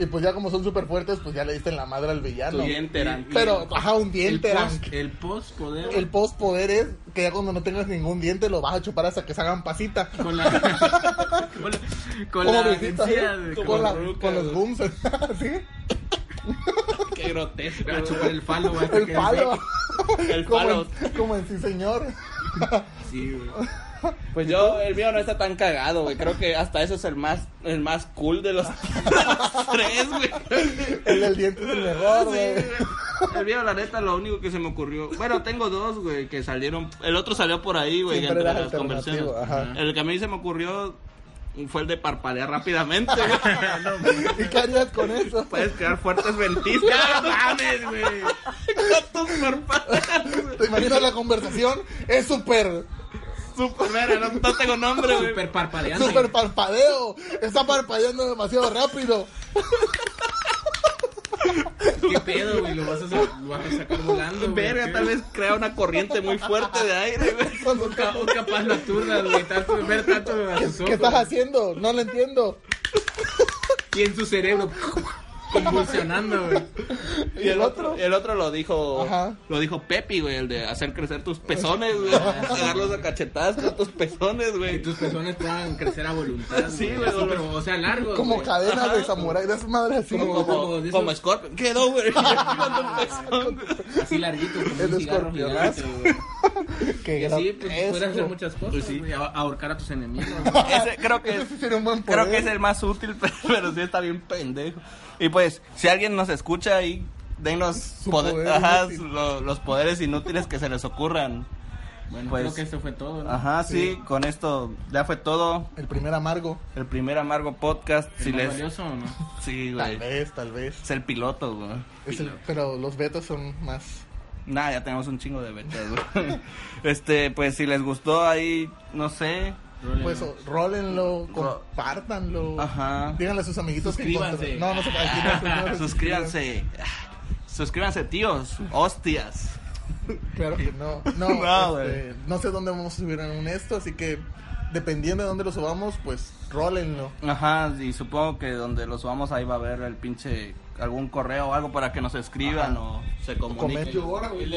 Speaker 2: Y pues ya como son súper fuertes, pues ya le diste en la madre al villano.
Speaker 3: Tu diente eran-
Speaker 2: Pero, ajá, un
Speaker 1: El
Speaker 2: diente.
Speaker 1: el post poder
Speaker 2: El post poder es que ya cuando no tengas ningún diente lo vas a chupar hasta que se hagan pasita.
Speaker 1: con la con la, con
Speaker 2: Como
Speaker 1: la
Speaker 2: ¿eh?
Speaker 1: güey,
Speaker 2: con,
Speaker 1: como
Speaker 2: la-
Speaker 1: ruca,
Speaker 2: con los booms. ¿Sí?
Speaker 3: Qué grotesco.
Speaker 1: a chupar el falo,
Speaker 2: El palo.
Speaker 3: El
Speaker 2: Como
Speaker 3: palo.
Speaker 2: en, como en sí, señor.
Speaker 1: Sí, güey.
Speaker 3: Pues yo, el mío no está tan cagado, güey. Creo que hasta eso es el más, el más cool de los, de los tres, güey.
Speaker 2: El del diente es el mejor,
Speaker 3: Sí,
Speaker 2: güey.
Speaker 3: El mío, la neta, lo único que se me ocurrió. Bueno, tengo dos, güey, que salieron. El otro salió por ahí, güey,
Speaker 2: Siempre
Speaker 3: entre las conversaciones.
Speaker 2: ajá.
Speaker 3: El que a mí se me ocurrió fue el de parpadear rápidamente, güey.
Speaker 2: ¿Y qué harías con eso?
Speaker 3: Puedes crear fuertes ventiscas.
Speaker 1: ¡Ya no mames, güey!
Speaker 3: Con tus parpadeos.
Speaker 2: ¿Te imaginas la conversación? Es súper
Speaker 3: Super verga, no, no tengo nombre, güey.
Speaker 1: Super parpadeando.
Speaker 7: Super parpadeo. Está parpadeando demasiado rápido.
Speaker 1: ¿Qué pedo, güey? Lo vas a, lo vas a sacar volando.
Speaker 3: Verga,
Speaker 1: ¿Qué?
Speaker 3: tal vez crea una corriente muy fuerte de aire, güey.
Speaker 1: O ca- o capaz aturdas, güey. Tanto, ver tanto a sus
Speaker 7: ¿Qué
Speaker 1: ojos.
Speaker 7: estás haciendo? No lo entiendo.
Speaker 1: Y en su cerebro convulsionando, güey.
Speaker 7: ¿Y el otro?
Speaker 3: El otro lo dijo.
Speaker 7: Ajá.
Speaker 3: Lo dijo Pepi, güey, el de hacer crecer tus pezones, güey. Agarrarlos a cachetadas con tus pezones,
Speaker 1: Que
Speaker 3: güey.
Speaker 1: tus pezones puedan crecer a voluntad.
Speaker 3: Sí, güey,
Speaker 1: Así, pero, o sea, largos.
Speaker 7: Como
Speaker 1: güey.
Speaker 7: cadenas de samurái, de esas madres así.
Speaker 1: Como-
Speaker 3: Como,
Speaker 1: de esos-
Speaker 3: como Scorpion. Quedó, güey.
Speaker 1: Así larguitos, como
Speaker 7: El
Speaker 1: un cigarro
Speaker 7: escorpionazo.
Speaker 1: gigante, güey.
Speaker 7: Qué
Speaker 1: Y así, pues, puedes hacer muchas cosas,
Speaker 3: Pues sí.
Speaker 1: güey, a- ahorcar a tus enemigos.
Speaker 3: Ese creo que
Speaker 7: Ese sería un buen
Speaker 3: creo que es el más útil, pero, pero sí está bien pendejo. Y pues, si alguien nos escucha ahí, denos
Speaker 7: Su
Speaker 3: poder-
Speaker 7: poder
Speaker 3: ajá,
Speaker 7: inútil.
Speaker 3: lo- los poderes inútiles que se les ocurran.
Speaker 1: Bueno,
Speaker 3: Pues-
Speaker 1: creo que esto fue todo, ¿no?
Speaker 3: Ajá, sí, con esto ya fue todo.
Speaker 7: El primer amargo.
Speaker 3: El primer amargo podcast.
Speaker 1: ¿Es
Speaker 3: Si
Speaker 1: más
Speaker 3: les...
Speaker 1: valioso o no?
Speaker 3: Sí,
Speaker 7: Tal vez, tal vez.
Speaker 3: Es el piloto, güey.
Speaker 7: Es el- pero los betas son más.
Speaker 3: Nah, ya tenemos un chingo de betas, güey. Este, pues si les gustó ahí, no sé.
Speaker 7: Pues rólenlo, compártanlo.
Speaker 3: Ajá.
Speaker 7: Díganle a sus amiguitos que
Speaker 1: Suscríbanse.
Speaker 7: encontré- No, no se puede aquí no,
Speaker 3: Suscríbanse. Suscríbanse, tíos. Hostias.
Speaker 7: Claro que no. No,
Speaker 3: No,
Speaker 7: este, no sé dónde vamos a subir en un esto, así que dependiendo de dónde lo subamos, pues rólenlo.
Speaker 3: Ajá, y supongo que donde los subamos ahí va a haber el pinche algún correo o algo para que nos escriban
Speaker 7: Ajá.
Speaker 3: o se comuniquen.
Speaker 7: Comenten. ahora, güey.